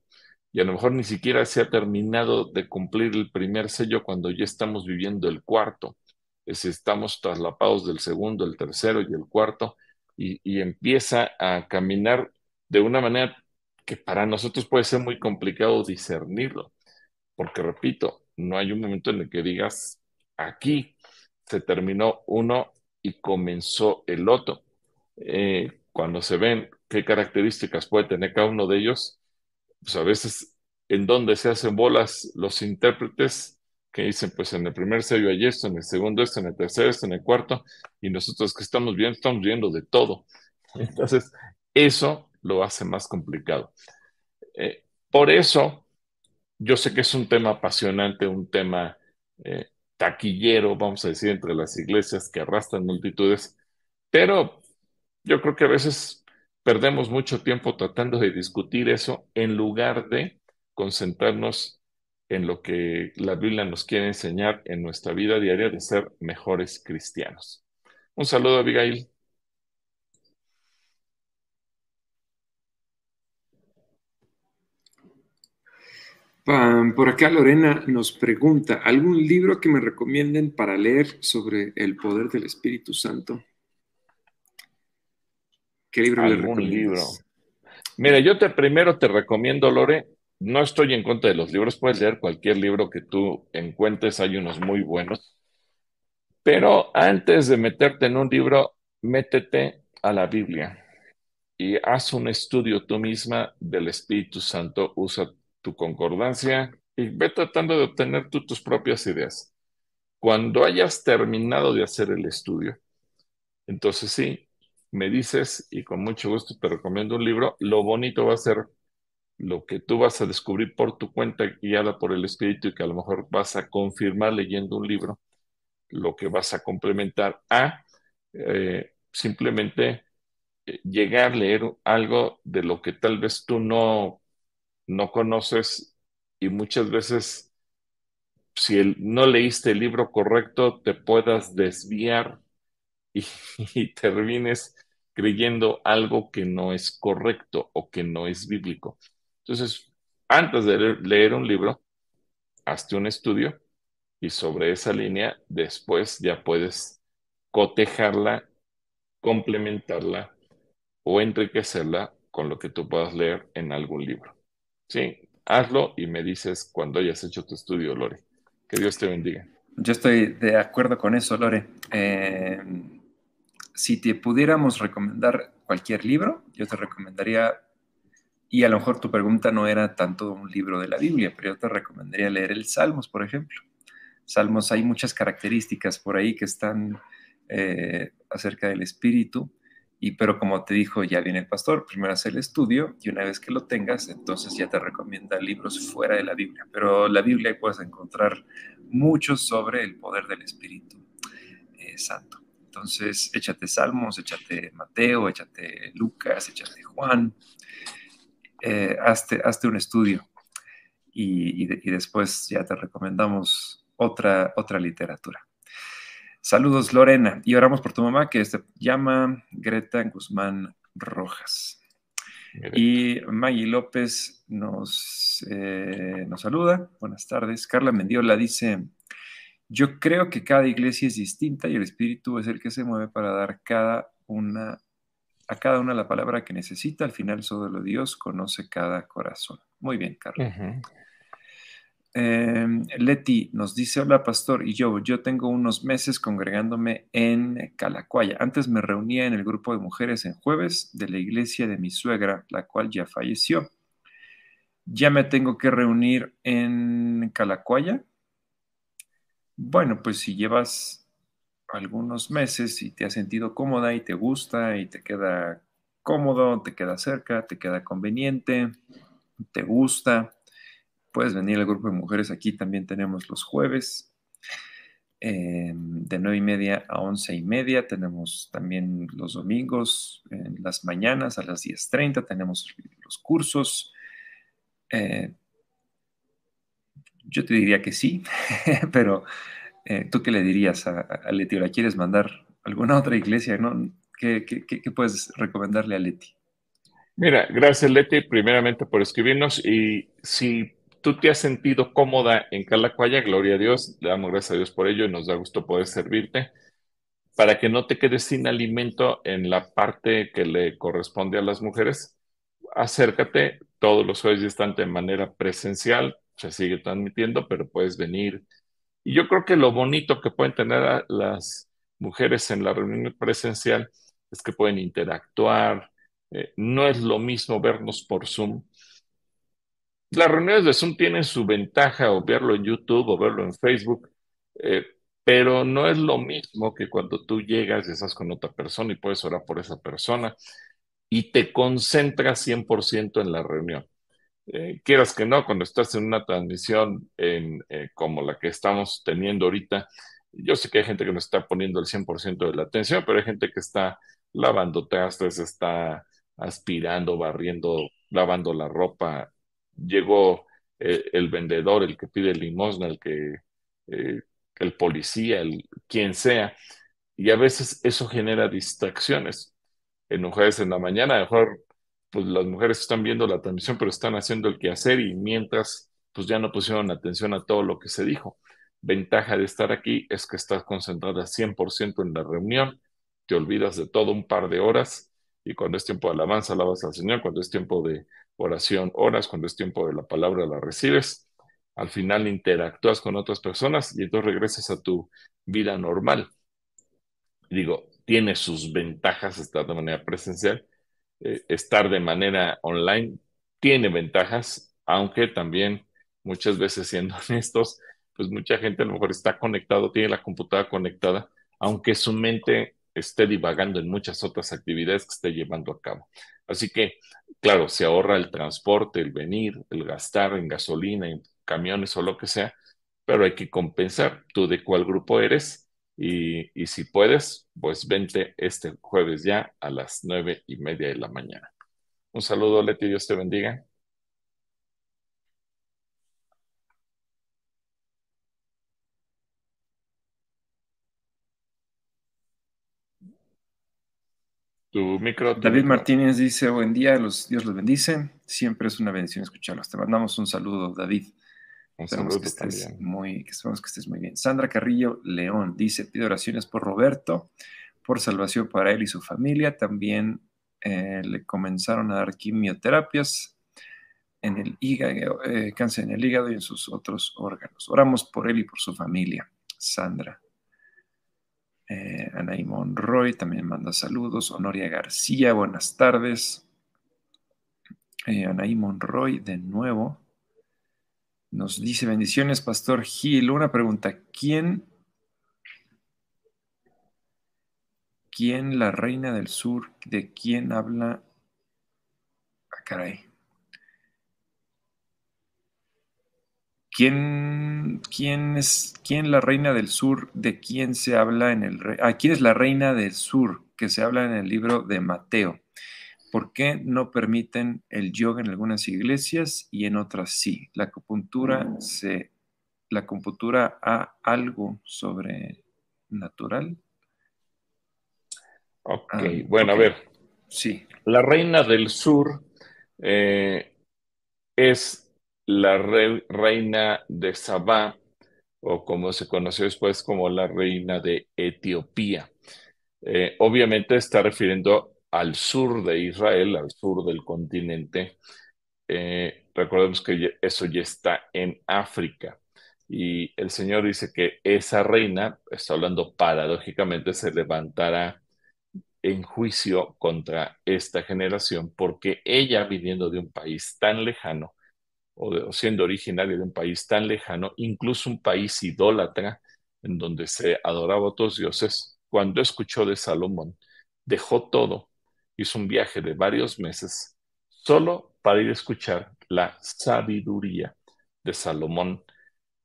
B: y a lo mejor ni siquiera se ha terminado de cumplir el primer sello cuando ya estamos viviendo el cuarto. Es estamos traslapados del segundo, el tercero y el cuarto y, y empieza a caminar de una manera que para nosotros puede ser muy complicado discernirlo, porque repito, no hay un momento en el que digas, aquí se terminó uno y comenzó el otro. Eh, cuando se ven qué características puede tener cada uno de ellos, pues a veces en donde se hacen bolas los intérpretes que dicen, pues en el primer sello hay esto, en el segundo esto, en el tercero esto, en el cuarto, y nosotros que estamos viendo, estamos viendo de todo. Entonces, eso lo hace más complicado. Eh, por eso, yo sé que es un tema apasionante, un tema eh, taquillero, vamos a decir, entre las iglesias que arrastran multitudes, Pero yo creo que a veces perdemos mucho tiempo tratando de discutir eso en lugar de concentrarnos en lo que la Biblia nos quiere enseñar en nuestra vida diaria de ser mejores cristianos. Un saludo, Abigail.
A: Por acá Lorena nos pregunta, ¿algún libro que me recomienden para leer sobre el poder del Espíritu Santo?
B: ¿Qué libro ¿Algún libro? Mira, yo te primero te recomiendo, Lore, no estoy en contra de los libros, puedes leer cualquier libro que tú encuentres, hay unos muy buenos, pero antes de meterte en un libro, métete a la Biblia y haz un estudio tú misma del Espíritu Santo, usa tu concordancia y ve tratando de obtener tú tus propias ideas. Cuando hayas terminado de hacer el estudio, entonces sí, me dices y con mucho gusto te recomiendo un libro. Lo bonito va a ser lo que tú vas a descubrir por tu cuenta guiada por el espíritu y que a lo mejor vas a confirmar leyendo un libro, lo que vas a complementar a eh, simplemente eh, llegar a leer algo de lo que tal vez tú no no conoces y muchas veces si no leíste el libro correcto te puedas desviar y, termines creyendo algo que no es correcto o que no es bíblico. Entonces, antes de leer un libro, hazte un estudio y sobre esa línea después ya puedes cotejarla, complementarla o enriquecerla con lo que tú puedas leer en algún libro. Sí, hazlo y me dices cuando hayas hecho tu estudio, Lore. Que Dios te bendiga.
A: Yo estoy de acuerdo con eso, Lore. Eh, si te pudiéramos recomendar cualquier libro, yo te recomendaría, y a lo mejor tu pregunta no era tanto un libro de la Biblia, pero yo te recomendaría leer el Salmos, por ejemplo. Salmos, hay muchas características por ahí que están eh, acerca del Espíritu y pero como te dijo, ya viene el pastor, primero hace el estudio y una vez que lo tengas, entonces ya te recomienda libros fuera de la Biblia. Pero la Biblia puedes encontrar muchos sobre el poder del Espíritu eh, Santo. Entonces, échate Salmos, échate Mateo, échate Lucas, échate Juan, eh, hazte, un estudio y, y, después ya te recomendamos otra, otra literatura. Saludos, Lorena. Y oramos por tu mamá, que se llama Greta Guzmán Rojas. Y Maggie López nos, eh, nos saluda. Buenas tardes. Carla Mendiola dice, yo creo que cada iglesia es distinta y el Espíritu es el que se mueve para dar cada una, a cada una la palabra que necesita. Al final solo Dios conoce cada corazón. Muy bien, Carla. Em, Leti nos dice, hola pastor, y yo, yo tengo unos meses congregándome en Calacuaya. Antes me reunía en el grupo de mujeres en jueves de la iglesia de mi suegra, la cual ya falleció. ¿Ya me tengo que reunir en Calacuaya? Bueno, pues si llevas algunos meses y te has sentido cómoda y te gusta y te queda cómodo, te queda cerca, te queda conveniente, te gusta, Puedes venir al grupo de mujeres, aquí también tenemos los jueves, eh, de nueve y media a once y media. Tenemos también los domingos, en las mañanas a las 10.30, tenemos los cursos. Eh, yo te diría que sí, pero eh, ¿tú qué le dirías a, a, Leti? ¿La quieres mandar a alguna otra iglesia? ¿no? ¿Qué, puedes recomendarle a Leti?
B: Mira, gracias Leti, primeramente por escribirnos y si tú te has sentido cómoda en Calacuaya, gloria a Dios, le damos gracias a Dios por ello y nos da gusto poder servirte. Para que no te quedes sin alimento en la parte que le corresponde a las mujeres, acércate, todos los jueves están de manera presencial, se sigue transmitiendo, pero puedes venir. Y yo creo que lo bonito que pueden tener las mujeres en la reunión presencial es que pueden interactuar. Eh, no es lo mismo vernos por Zoom las reuniones de Zoom tienen su ventaja o verlo en YouTube o verlo en Facebook, eh, pero no es lo mismo que cuando tú llegas y estás con otra persona y puedes orar por esa persona y te concentras 100% en la reunión. Eh, quieras que no, cuando estás en una transmisión en, eh, como la que estamos teniendo ahorita yo sé que hay gente que no está poniendo el 100% de la atención, pero hay gente que está lavando trastes, está aspirando, barriendo, lavando la ropa. Llegó eh, el vendedor, el que pide limosna, el que, eh, el policía, el quien sea. Y a veces eso genera distracciones. En mujeres en la mañana, mejor pues las mujeres están viendo la transmisión, pero están haciendo el quehacer y mientras pues ya no pusieron atención a todo lo que se dijo. Ventaja de estar aquí es que estás concentrada 100% en la reunión, te olvidas de todo un par de horas y cuando es tiempo de alabanza, alabas al Señor, cuando es tiempo de oración, oras, cuando es tiempo de la palabra, la recibes. Al final interactúas con otras personas y entonces regresas a tu vida normal. Digo, tiene sus ventajas estar de manera presencial, eh, estar de manera online tiene ventajas, aunque también muchas veces siendo honestos, pues mucha gente a lo mejor está conectado, tiene la computadora conectada, aunque su mente esté divagando en muchas otras actividades que esté llevando a cabo. Así que, claro, se ahorra el transporte, el venir, el gastar en gasolina, en camiones o lo que sea, pero hay que compensar tú de cuál grupo eres y, y si puedes, pues vente este jueves ya a las nueve y media de la mañana. Un saludo, Leti, Dios te bendiga.
A: David Martínez dice, buen día, los, Dios los bendice. Siempre es una bendición escucharlos. Te mandamos un saludo, David. Un saludo que estés muy, que esperamos que estés muy bien. Sandra Carrillo León dice, pido oraciones por Roberto, por salvación para él y su familia. También eh, le comenzaron a dar quimioterapias en el hígado, eh, cáncer en el hígado y en sus otros órganos. Oramos por él y por su familia. Sandra. Eh, Anaí Monroy también manda saludos. Honoria García, buenas tardes. Eh, Anaí Monroy, de nuevo, nos dice bendiciones, Pastor Gil. Una pregunta: ¿quién, quién la reina del sur, de quién habla? Ah, caray. ¿Quién, quién es quién la reina del sur? ¿De quién se habla en el ah, quién es la reina del sur que se habla en el libro de Mateo? ¿Por qué no permiten el yoga en algunas iglesias y en otras sí? La acupuntura se la acupuntura ha algo sobrenatural.
B: Ok, ah, bueno, a ver.
A: Sí.
B: La reina del sur eh, es la reina de Sabá, o como se conoció después como la reina de Etiopía. Eh, obviamente está refiriendo al sur de Israel, al sur del continente. Eh, recordemos que eso ya está en África. Y el Señor dice que esa reina, está hablando paradójicamente, se levantará en juicio contra esta generación porque ella, viniendo de un país tan lejano, o, siendo originario de un país tan lejano, incluso un país idólatra, en donde se adoraba a otros dioses, cuando escuchó de Salomón, dejó todo, hizo un viaje de varios meses, solo para ir a escuchar la sabiduría de Salomón.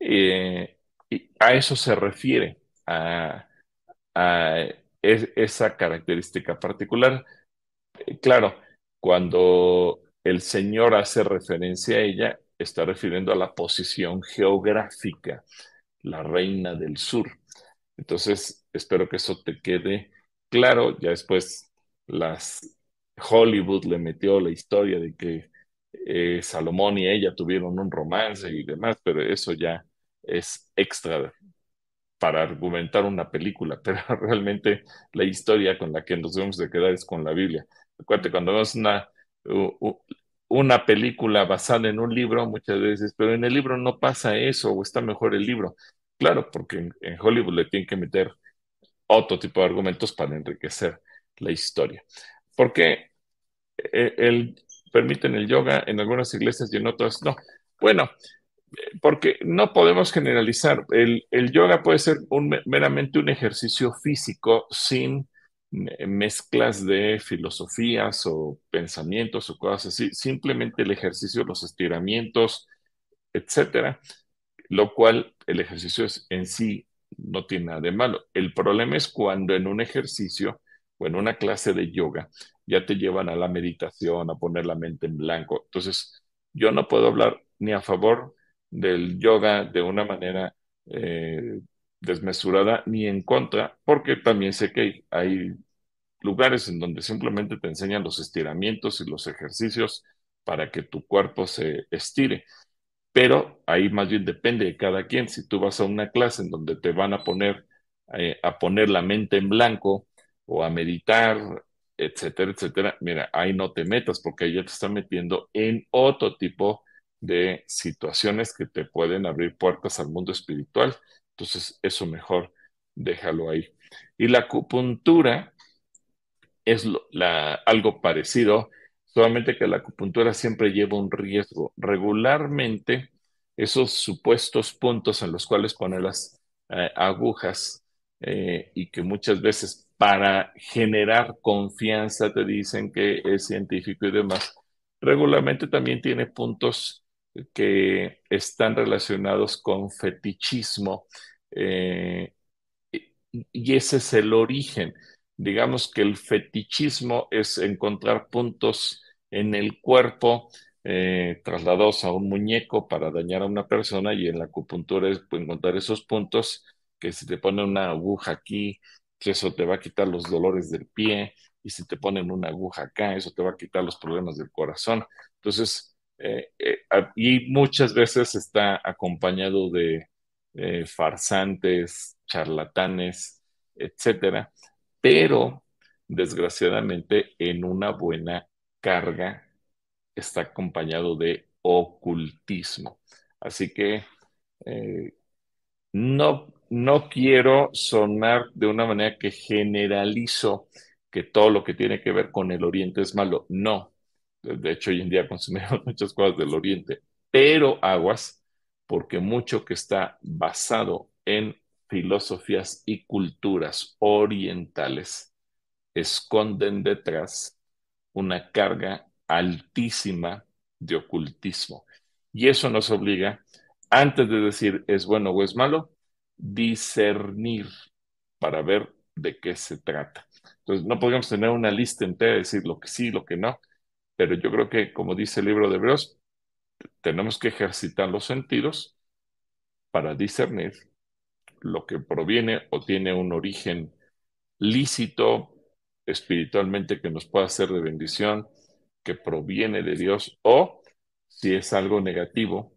B: Eh, y a eso se refiere, a, esa característica particular. Eh, claro, cuando el Señor hace referencia a ella, está refiriendo a la posición geográfica, la reina del sur. Entonces, espero que eso te quede claro. Ya después las Hollywood le metió la historia de que eh, Salomón y ella tuvieron un romance y demás, pero eso ya es extra para argumentar una película, pero realmente la historia con la que nos debemos de quedar es con la Biblia. Acuérdate, cuando vemos una, una película basada en un libro muchas veces, pero en el libro no pasa eso o está mejor el libro. Claro, porque en, Hollywood le tienen que meter otro tipo de argumentos para enriquecer la historia. Porque eh, el, permiten el yoga en algunas iglesias y en otras no. Bueno, porque no podemos generalizar. El, el yoga puede ser meramente un ejercicio físico sin mezclas de filosofías o pensamientos o cosas así, simplemente el ejercicio, los estiramientos, etcétera, lo cual el ejercicio en sí no tiene nada de malo. El problema es cuando en un ejercicio o en una clase de yoga ya te llevan a la meditación, a poner la mente en blanco. Entonces, yo no puedo hablar ni a favor del yoga de una manera eh, desmesurada ni en contra, porque también sé que hay lugares en donde simplemente te enseñan los estiramientos y los ejercicios para que tu cuerpo se estire. Pero ahí más bien depende de cada quien. Si tú vas a una clase en donde te van a poner eh, a poner la mente en blanco o a meditar, etcétera, etcétera, mira, ahí no te metas porque ahí ya te están metiendo en otro tipo de situaciones que te pueden abrir puertas al mundo espiritual. Entonces, eso mejor déjalo ahí. Y la acupuntura es algo parecido, solamente que la acupuntura siempre lleva un riesgo. Regularmente, esos supuestos puntos en los cuales pone las eh, agujas eh, y que muchas veces para generar confianza te dicen que es científico y demás, regularmente también tiene puntos que están relacionados con fetichismo eh, y ese es el origen. Digamos que el fetichismo es encontrar puntos en el cuerpo eh, trasladados a un muñeco para dañar a una persona y en la acupuntura es encontrar esos puntos que si te pone una aguja aquí, eso te va a quitar los dolores del pie y si te ponen una aguja acá, eso te va a quitar los problemas del corazón. Entonces, eh, eh, y muchas veces está acompañado de farsantes, charlatanes, etcétera, pero desgraciadamente en una buena carga está acompañado de ocultismo. Así que eh, no, no quiero sonar de una manera que generalizo que todo lo que tiene que ver con el Oriente es malo. No. De hecho, hoy en día consumimos muchas cosas del Oriente, pero aguas, porque mucho que está basado en filosofías y culturas orientales esconden detrás una carga altísima de ocultismo. Y eso nos obliga, antes de decir es bueno o es malo, discernir para ver de qué se trata. Entonces, no podríamos tener una lista entera de decir lo que sí, lo que no, pero yo creo que, como dice el libro de Hebreos, tenemos que ejercitar los sentidos para discernir lo que proviene o tiene un origen lícito espiritualmente que nos pueda ser de bendición, que proviene de Dios, o si es algo negativo,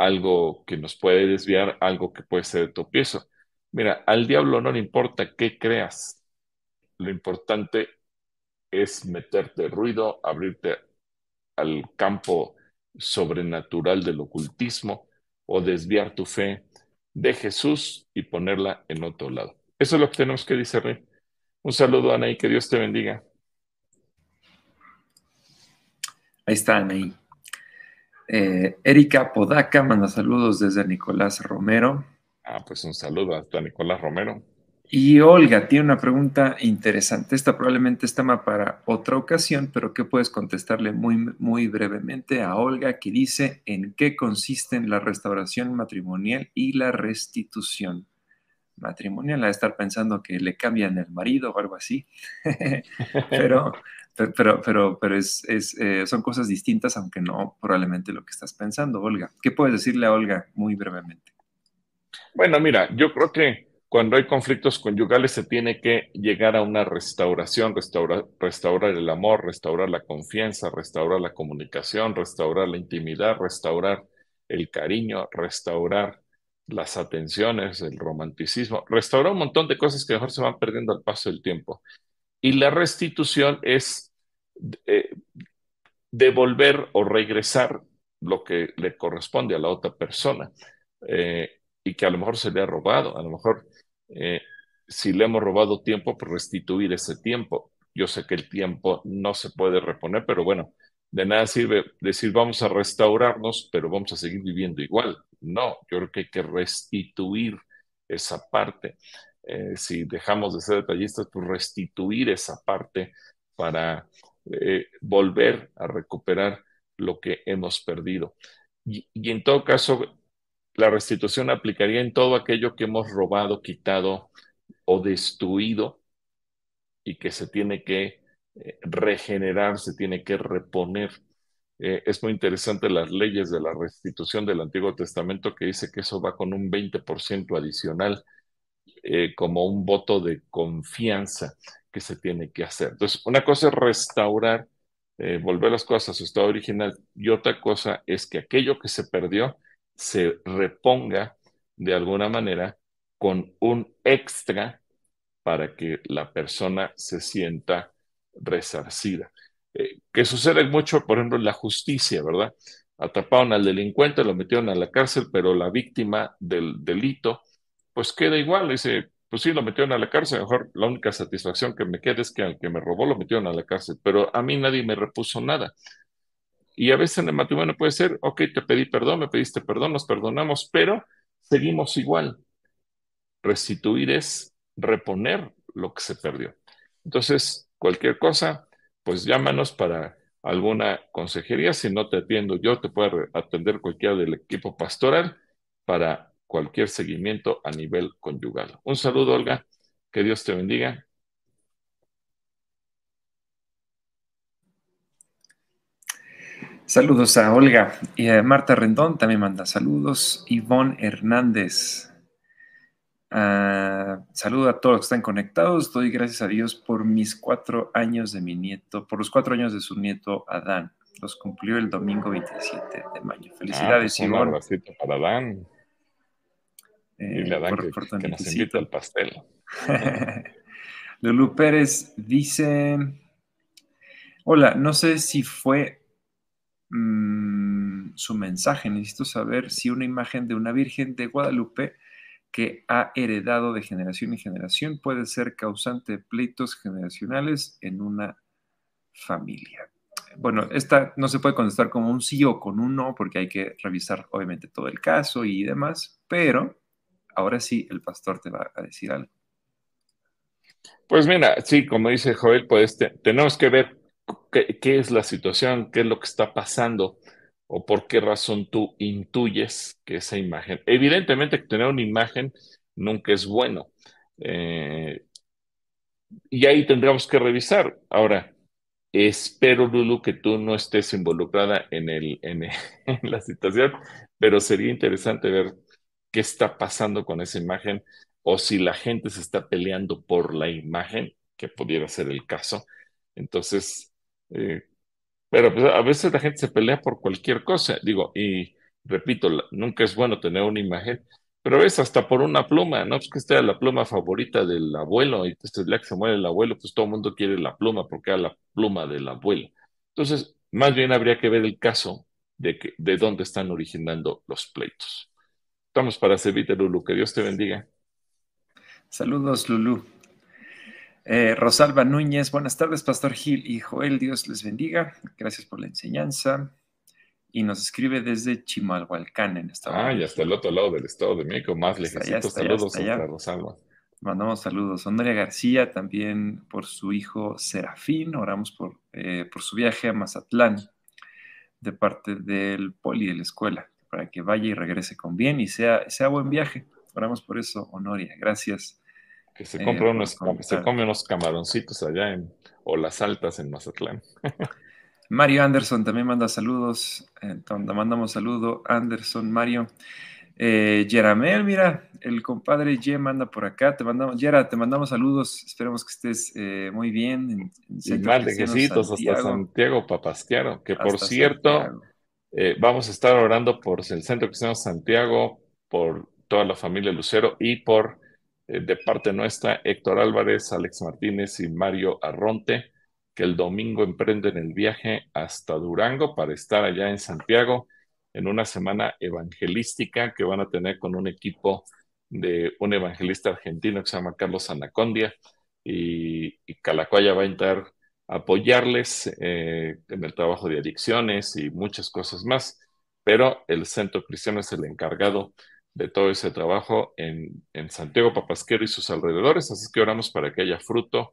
B: algo que nos puede desviar, algo que puede ser de tropiezo. Mira, al diablo no le importa qué creas, lo importante es meterte ruido, abrirte al campo sobrenatural del ocultismo o desviar tu fe de Jesús y ponerla en otro lado. Eso es lo que tenemos que discernir. Un saludo, Ana, y que Dios te bendiga.
A: Ahí está, Anaí. Eh, Erika Podaca manda saludos desde Nicolás Romero.
B: Ah, pues un saludo a Nicolás Romero.
A: Y Olga tiene una pregunta interesante. Esta probablemente es tema para otra ocasión, pero ¿qué puedes contestarle muy, muy brevemente a Olga que dice en qué consisten la restauración matrimonial y la restitución? Matrimonial, a estar pensando que le cambian el marido o algo así, pero, pero, pero, pero es, eh, son cosas distintas, aunque no probablemente lo que estás pensando, Olga. ¿Qué puedes decirle a Olga muy brevemente?
B: Bueno, mira, yo creo que cuando hay conflictos conyugales se tiene que llegar a una restauración, restaurar, restaurar el amor, restaurar la confianza, restaurar la comunicación, restaurar la intimidad, restaurar el cariño, restaurar las atenciones, el romanticismo, restaurar un montón de cosas que mejor se van perdiendo al paso del tiempo. Y la restitución es eh, devolver o regresar lo que le corresponde a la otra persona. Eh, y que a lo mejor se le ha robado, a lo mejor eh, si le hemos robado tiempo, pues restituir ese tiempo. Yo sé que el tiempo no se puede reponer, pero bueno, de nada sirve decir vamos a restaurarnos, pero vamos a seguir viviendo igual. No, yo creo que hay que restituir esa parte. Eh, si dejamos de ser detallistas, pues restituir esa parte para eh, volver a recuperar lo que hemos perdido. y en todo caso, la restitución aplicaría en todo aquello que hemos robado, quitado o destruido y que se tiene que eh, regenerar, se tiene que reponer. Eh, es muy interesante las leyes de la restitución del Antiguo Testamento que dice que eso va con un 20% adicional eh, como un voto de confianza que se tiene que hacer. Entonces, una cosa es restaurar, volver las cosas a su estado original y otra cosa es que aquello que se perdió se reponga de alguna manera con un extra para que la persona se sienta resarcida. Eh, que sucede mucho, por ejemplo, en la justicia, ¿verdad? Atraparon al delincuente, lo metieron a la cárcel, pero la víctima del delito, pues queda igual. Dice, pues sí, lo metieron a la cárcel, mejor la única satisfacción que me queda es que al que me robó lo metieron a la cárcel, pero a mí nadie me repuso nada. Y a veces en el matrimonio puede ser, ok, te pedí perdón, me pediste perdón, nos perdonamos, pero seguimos igual. Restituir es reponer lo que se perdió. Entonces, cualquier cosa, pues llámanos para alguna consejería. Si no te atiendo yo, te puede atender cualquiera del equipo pastoral para cualquier seguimiento a nivel conyugal. Un saludo, Olga. Que Dios te bendiga.
A: Saludos a Olga y a Marta Rendón también manda saludos. Ivonne Hernández. Uh, saludo a todos los que están conectados. Doy gracias a Dios por mis cuatro años de mi nieto, por los cuatro años de su nieto Adán. Los cumplió el domingo 27 de mayo. Felicidades,
B: ah, pues Un abracito para Adán. Eh, y Adán que, que nos invita al pastel.
A: Lulu Pérez dice: Hola, no sé si fue Mm, su mensaje. Necesito saber si una imagen de una Virgen de Guadalupe que ha heredado de generación en generación puede ser causante de pleitos generacionales en una familia. Bueno, esta no se puede contestar como un sí o con un no, porque hay que revisar obviamente todo el caso y demás, pero ahora sí el pastor te va a decir algo.
B: Pues mira, sí, como dice Joel, pues tenemos que ver qué, es la situación, qué es lo que está pasando o por qué razón tú intuyes que esa imagen. Evidentemente, tener una imagen nunca es bueno. Eh, y ahí tendríamos que revisar. Ahora, espero, Lulu, que tú no estés involucrada en, el, en, la situación, pero sería interesante ver qué está pasando con esa imagen o si la gente se está peleando por la imagen, que pudiera ser el caso. Entonces, eh, pero pues, a veces la gente se pelea por cualquier cosa, digo, y repito, nunca es bueno tener una imagen, pero es hasta por una pluma, ¿no? Pues que esta la pluma favorita del abuelo, y este día que se muere el abuelo, pues todo el mundo quiere la pluma porque es la pluma del abuelo. Entonces, más bien habría que ver el caso de, que, de dónde están originando los pleitos. Estamos para servirte, Lulu. Que Dios te bendiga.
A: Saludos, Lulu. Eh, Rosalba Núñez, buenas tardes, Pastor Gil y Joel, Dios les bendiga. Gracias por la enseñanza. Y nos escribe desde Chimalhualcán, en Estados
B: Unidos. Ah, y hasta el otro lado del Estado de México, más lejecitos. Saludos a Rosalba.
A: Mandamos saludos. Honoria García, también por su hijo Serafín. Oramos por, eh, por su viaje a Mazatlán, de parte del poli de la escuela, para que vaya y regrese con bien y sea, sea buen viaje. Oramos por eso, Honoria. Gracias.
B: Que se, compra unos, se come unos camaroncitos allá en o las altas en Mazatlán.
A: Mario Anderson también manda saludos. Eh, mandamos saludo. Anderson, Mario. Eh, Yeramel, mira, el compadre Ye manda por acá. Te mandamos, Yera, te mandamos saludos. Esperemos que estés eh, muy bien. En,
B: en más lejecitos hasta Santiago Papasquiaro, que por cierto, eh, vamos a estar orando por el Centro Cristiano Santiago, por toda la familia Lucero y por de parte nuestra, Héctor Álvarez, Alex Martínez y Mario Arronte, que el domingo emprenden el viaje hasta Durango para estar allá en Santiago en una semana evangelística que van a tener con un equipo de un evangelista argentino que se llama Carlos Anacondia y, Calacoya va a entrar a apoyarles eh, en el trabajo de adicciones y muchas cosas más, pero el Centro Cristiano es el encargado de todo ese trabajo en, Santiago Papasquero y sus alrededores, así que oramos para que haya fruto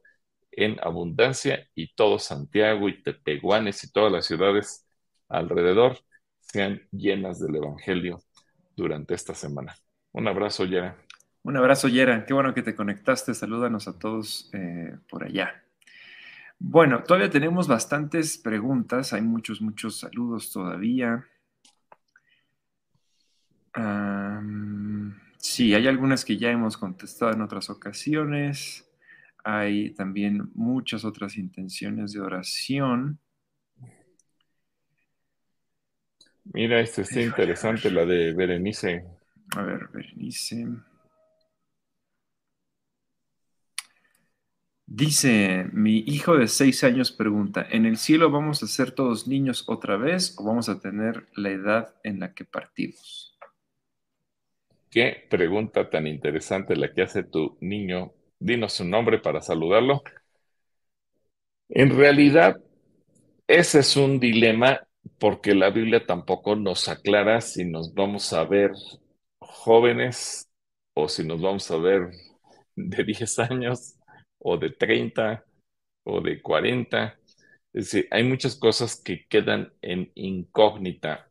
B: en abundancia y todo Santiago y Tepehuanes y todas las ciudades alrededor sean llenas del Evangelio durante esta semana. Un abrazo, Yera.
A: Un abrazo, Yera. Qué bueno que te conectaste. Salúdanos a todos eh, por allá. Bueno, todavía tenemos bastantes preguntas. Hay muchos, muchos saludos todavía. Sí, hay algunas que ya hemos contestado en otras ocasiones. Hay también muchas otras intenciones de oración.
B: Mira, esta está interesante, la de Berenice.
A: A ver, Berenice. Dice, mi hijo de seis años pregunta, ¿en el cielo vamos a ser todos niños otra vez o vamos a tener la edad en la que partimos?
B: Qué pregunta tan interesante la que hace tu niño. Dinos su nombre para saludarlo. En realidad, ese es un dilema porque la Biblia tampoco nos aclara si nos vamos a ver jóvenes o si nos vamos a ver de 10 años o de 30 o de 40. Es decir, hay muchas cosas que quedan en incógnita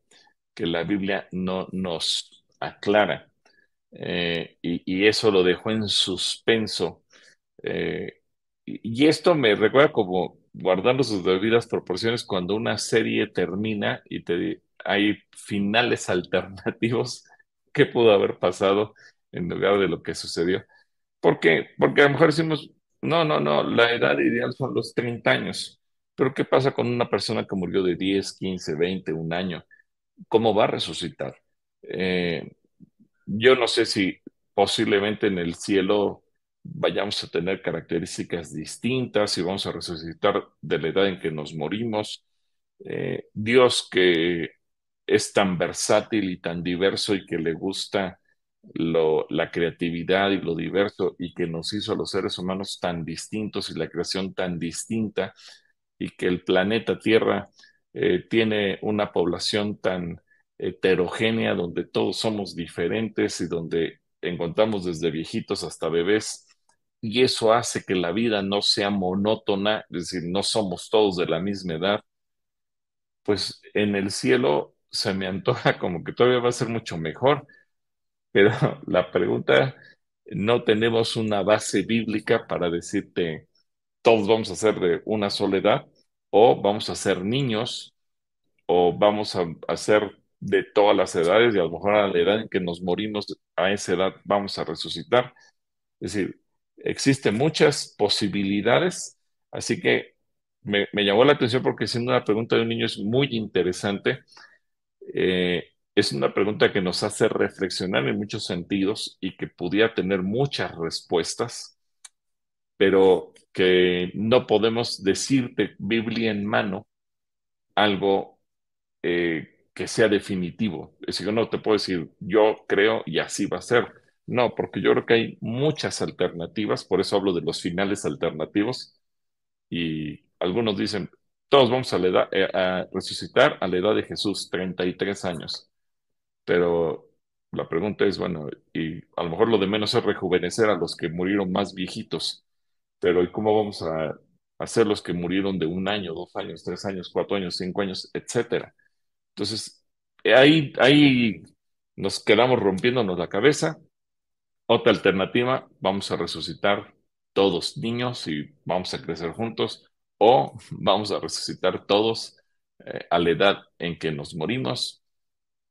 B: que la Biblia no nos aclara. Eh, y, eso lo dejó en suspenso. Eh, y, esto me recuerda como guardando sus debidas proporciones cuando una serie termina y te, hay finales alternativos, ¿qué pudo haber pasado en lugar de lo que sucedió? ¿Por? Porque a lo mejor decimos, no, no, no, la edad ideal son los 30 años, pero ¿qué pasa con una persona que murió de 10, 15, 20, un año? ¿Cómo va a resucitar? Eh, yo no sé si posiblemente en el cielo vayamos a tener características distintas y vamos a resucitar de la edad en que nos morimos. Eh, Dios que es tan versátil y tan diverso y que le gusta la creatividad y lo diverso y que nos hizo a los seres humanos tan distintos y la creación tan distinta y que el planeta Tierra eh, tiene una población tan heterogénea donde todos somos diferentes y donde encontramos desde viejitos hasta bebés. Y eso hace que la vida no sea monótona, es decir, no somos todos de la misma edad, pues en el cielo se me antoja como que todavía va a ser mucho mejor, pero la pregunta, no tenemos una base bíblica para decirte, todos vamos a ser de una sola edad, o vamos a ser niños, o vamos a, a ser de todas las edades, y a lo mejor a la edad en que nos morimos, a esa edad vamos a resucitar. Es decir, existen muchas posibilidades, así que me, llamó la atención porque siendo una pregunta de un niño es muy interesante. Eh, es una pregunta que nos hace reflexionar en muchos sentidos y que pudiera tener muchas respuestas, pero que no podemos decirte Biblia en mano algo eh, que sea definitivo. Es decir, no te puedo decir yo creo y así va a ser no, porque yo creo que hay muchas alternativas, por eso hablo de los finales alternativos. Y algunos dicen, todos vamos a, eh, a resucitar a la edad de Jesús, 33 años. Pero la pregunta es, bueno, y a lo mejor lo de menos es rejuvenecer a los que murieron más viejitos, pero ¿y cómo vamos a hacer los que murieron de un año, dos años, tres años, cuatro años, cinco años, etcétera? Entonces, ahí, ahí nos quedamos rompiéndonos la cabeza otra alternativa, vamos a resucitar todos niños y vamos a crecer juntos o vamos a resucitar todos eh, a la edad en que nos morimos,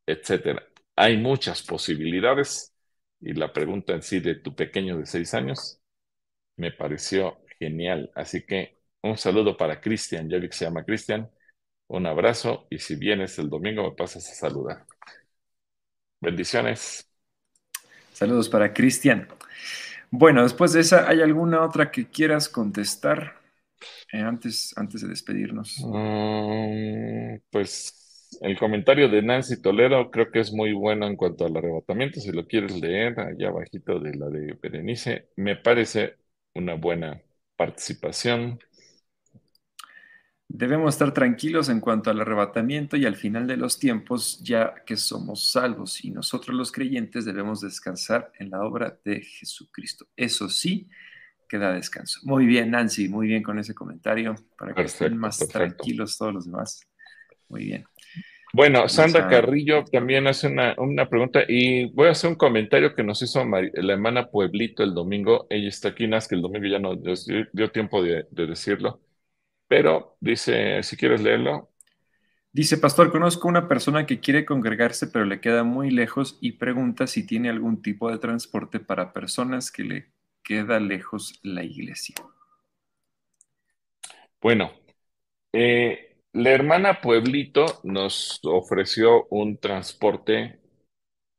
B: etcétera. Hay muchas posibilidades y la pregunta en sí de tu pequeño de seis años me pareció genial. Así que un saludo para Cristian, ya vi que se llama Cristian. Un abrazo y si vienes el domingo me pasas a saludar. Bendiciones.
A: Saludos para Cristian. Bueno, después de esa, ¿hay alguna otra que quieras contestar eh, antes, antes de despedirnos?
B: Mm, pues el comentario de Nancy Toledo creo que es muy bueno en cuanto al arrebatamiento. Si lo quieres leer, allá abajito de la de Berenice, me parece una buena participación.
A: Debemos estar tranquilos en cuanto al arrebatamiento y al final de los tiempos, ya que somos salvos y nosotros los creyentes debemos descansar en la obra de Jesucristo. Eso sí, queda descanso. Muy bien, Nancy, muy bien con ese comentario, para que estén más tranquilos todos los demás. Muy bien.
B: Bueno, Sandra Carrillo también hace una, pregunta y voy a hacer un comentario que nos hizo la hermana Pueblito el domingo. Ella está aquí, más que el domingo ya no dio tiempo de, decirlo, pero dice, si quieres leerlo.
A: Dice, pastor, conozco una persona que quiere congregarse pero le queda muy lejos y pregunta si tiene algún tipo de transporte para personas que le queda lejos la iglesia.
B: Bueno, eh, la hermana Pueblito nos ofreció un transporte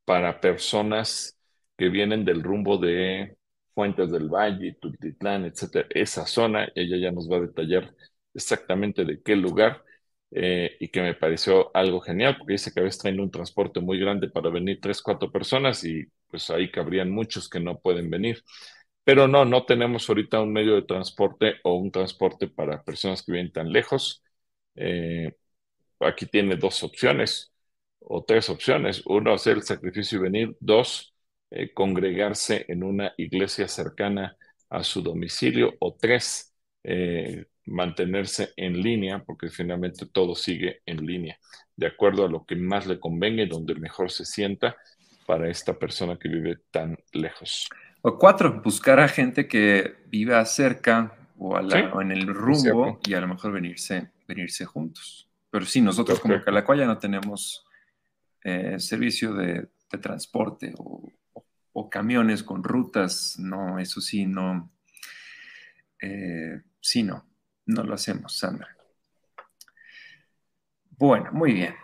B: para personas que vienen del rumbo de Fuentes del Valle, Tultitlán, etcétera, esa zona. Ella ya nos va a detallar exactamente de qué lugar eh, y que me pareció algo genial porque dice que a veces traen un transporte muy grande para venir tres, cuatro personas y pues ahí cabrían muchos que no pueden venir. Pero no, no tenemos ahorita un medio de transporte o un transporte para personas que vienen tan lejos. Eh, aquí tiene dos opciones o tres opciones. Uno, hacer el sacrificio y venir. Dos, eh, congregarse en una iglesia cercana a su domicilio. O tres, eh, mantenerse en línea, porque finalmente todo sigue en línea, de acuerdo a lo que más le convenga y donde mejor se sienta para esta persona que vive tan lejos.
A: O cuatro, buscar a gente que viva cerca o, en el rumbo y a lo mejor venirse venirse juntos. Pero sí, nosotros como Calacuaya no tenemos eh, servicio de, transporte o, camiones con rutas, no, eso sí, no, eh, sí, no, no lo hacemos, Sandra. Bueno, muy bien.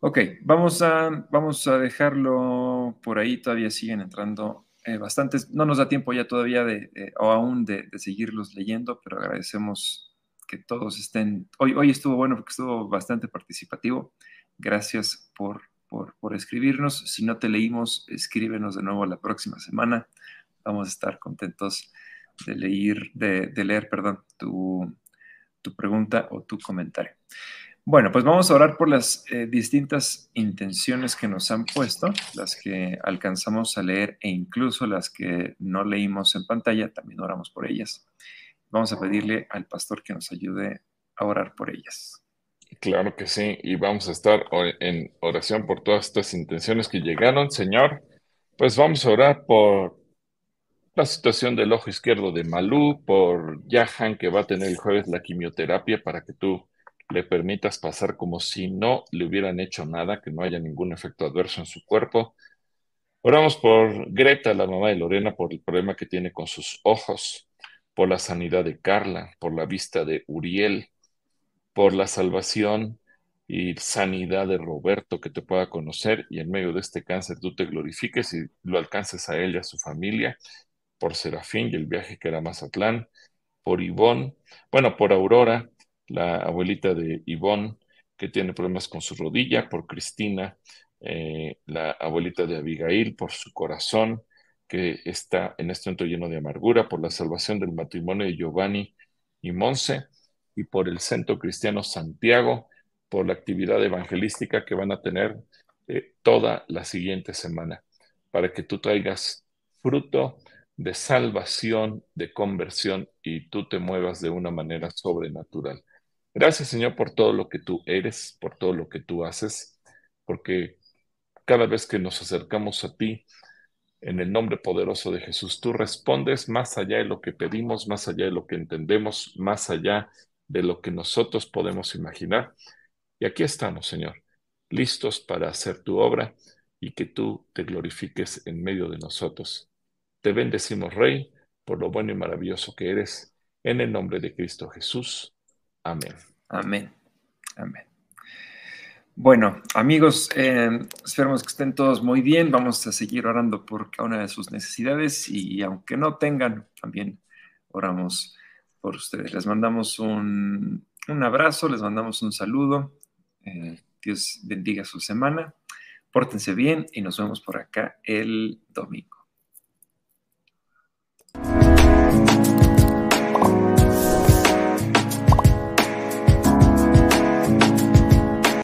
A: ok, vamos a, vamos a dejarlo por ahí, todavía siguen entrando eh, bastantes, no nos da tiempo ya todavía de, o aún de, seguirlos leyendo, pero agradecemos que todos estén, hoy, hoy estuvo bueno porque estuvo bastante participativo. Gracias por, por, escribirnos. Si no te leímos, escríbenos de nuevo la próxima semana. Vamos a estar contentos de leer, de, leer perdón, tu, tu pregunta o tu comentario. Bueno, pues vamos a orar por las eh, distintas intenciones que nos han puesto, las que alcanzamos a leer e incluso las que no leímos en pantalla, también oramos por ellas. Vamos a pedirle al pastor que nos ayude a orar por ellas.
B: Claro que sí, y vamos a estar en oración por todas estas intenciones que llegaron, Señor. Pues vamos a orar por la situación del ojo izquierdo de Malú, por Yahan, que va a tener el jueves la quimioterapia para que tú le permitas pasar como si no le hubieran hecho nada, que no haya ningún efecto adverso en su cuerpo. Oramos por Greta, la mamá de Lorena, por el problema que tiene con sus ojos, por la sanidad de Carla, por la vista de Uriel, por la salvación y sanidad de Roberto que te pueda conocer y en medio de este cáncer tú te glorifiques y lo alcances a él y a su familia, por Serafín y el viaje que era Mazatlán, por Ivón, bueno, por Aurora, la abuelita de Ivonne, que tiene problemas con su rodilla, por Cristina, eh, la abuelita de Abigail, por su corazón, que está en este momento lleno de amargura, por la salvación del matrimonio de Giovanni y Monse, y por el Centro Cristiano Santiago, por la actividad evangelística que van a tener eh, toda la siguiente semana, para que tú traigas fruto de salvación, de conversión, y tú te muevas de una manera sobrenatural. Gracias, Señor, por todo lo que tú eres, por todo lo que tú haces, porque cada vez que nos acercamos a ti, en el nombre poderoso de Jesús, tú respondes más allá de lo que pedimos, más allá de lo que entendemos, más allá de lo que nosotros podemos imaginar. Y aquí estamos, Señor, listos para hacer tu obra y que tú te glorifiques en medio de nosotros. Te bendecimos, Rey, por lo bueno y maravilloso que eres, en el nombre de Cristo Jesús. Amén.
A: Amén. Amén. Bueno, amigos, eh, esperamos que estén todos muy bien. Vamos a seguir orando por cada una de sus necesidades y aunque no tengan, también oramos por ustedes. Les mandamos un, abrazo, les mandamos un saludo. Eh, Dios bendiga su semana. Pórtense bien y nos vemos por acá el domingo. Bye.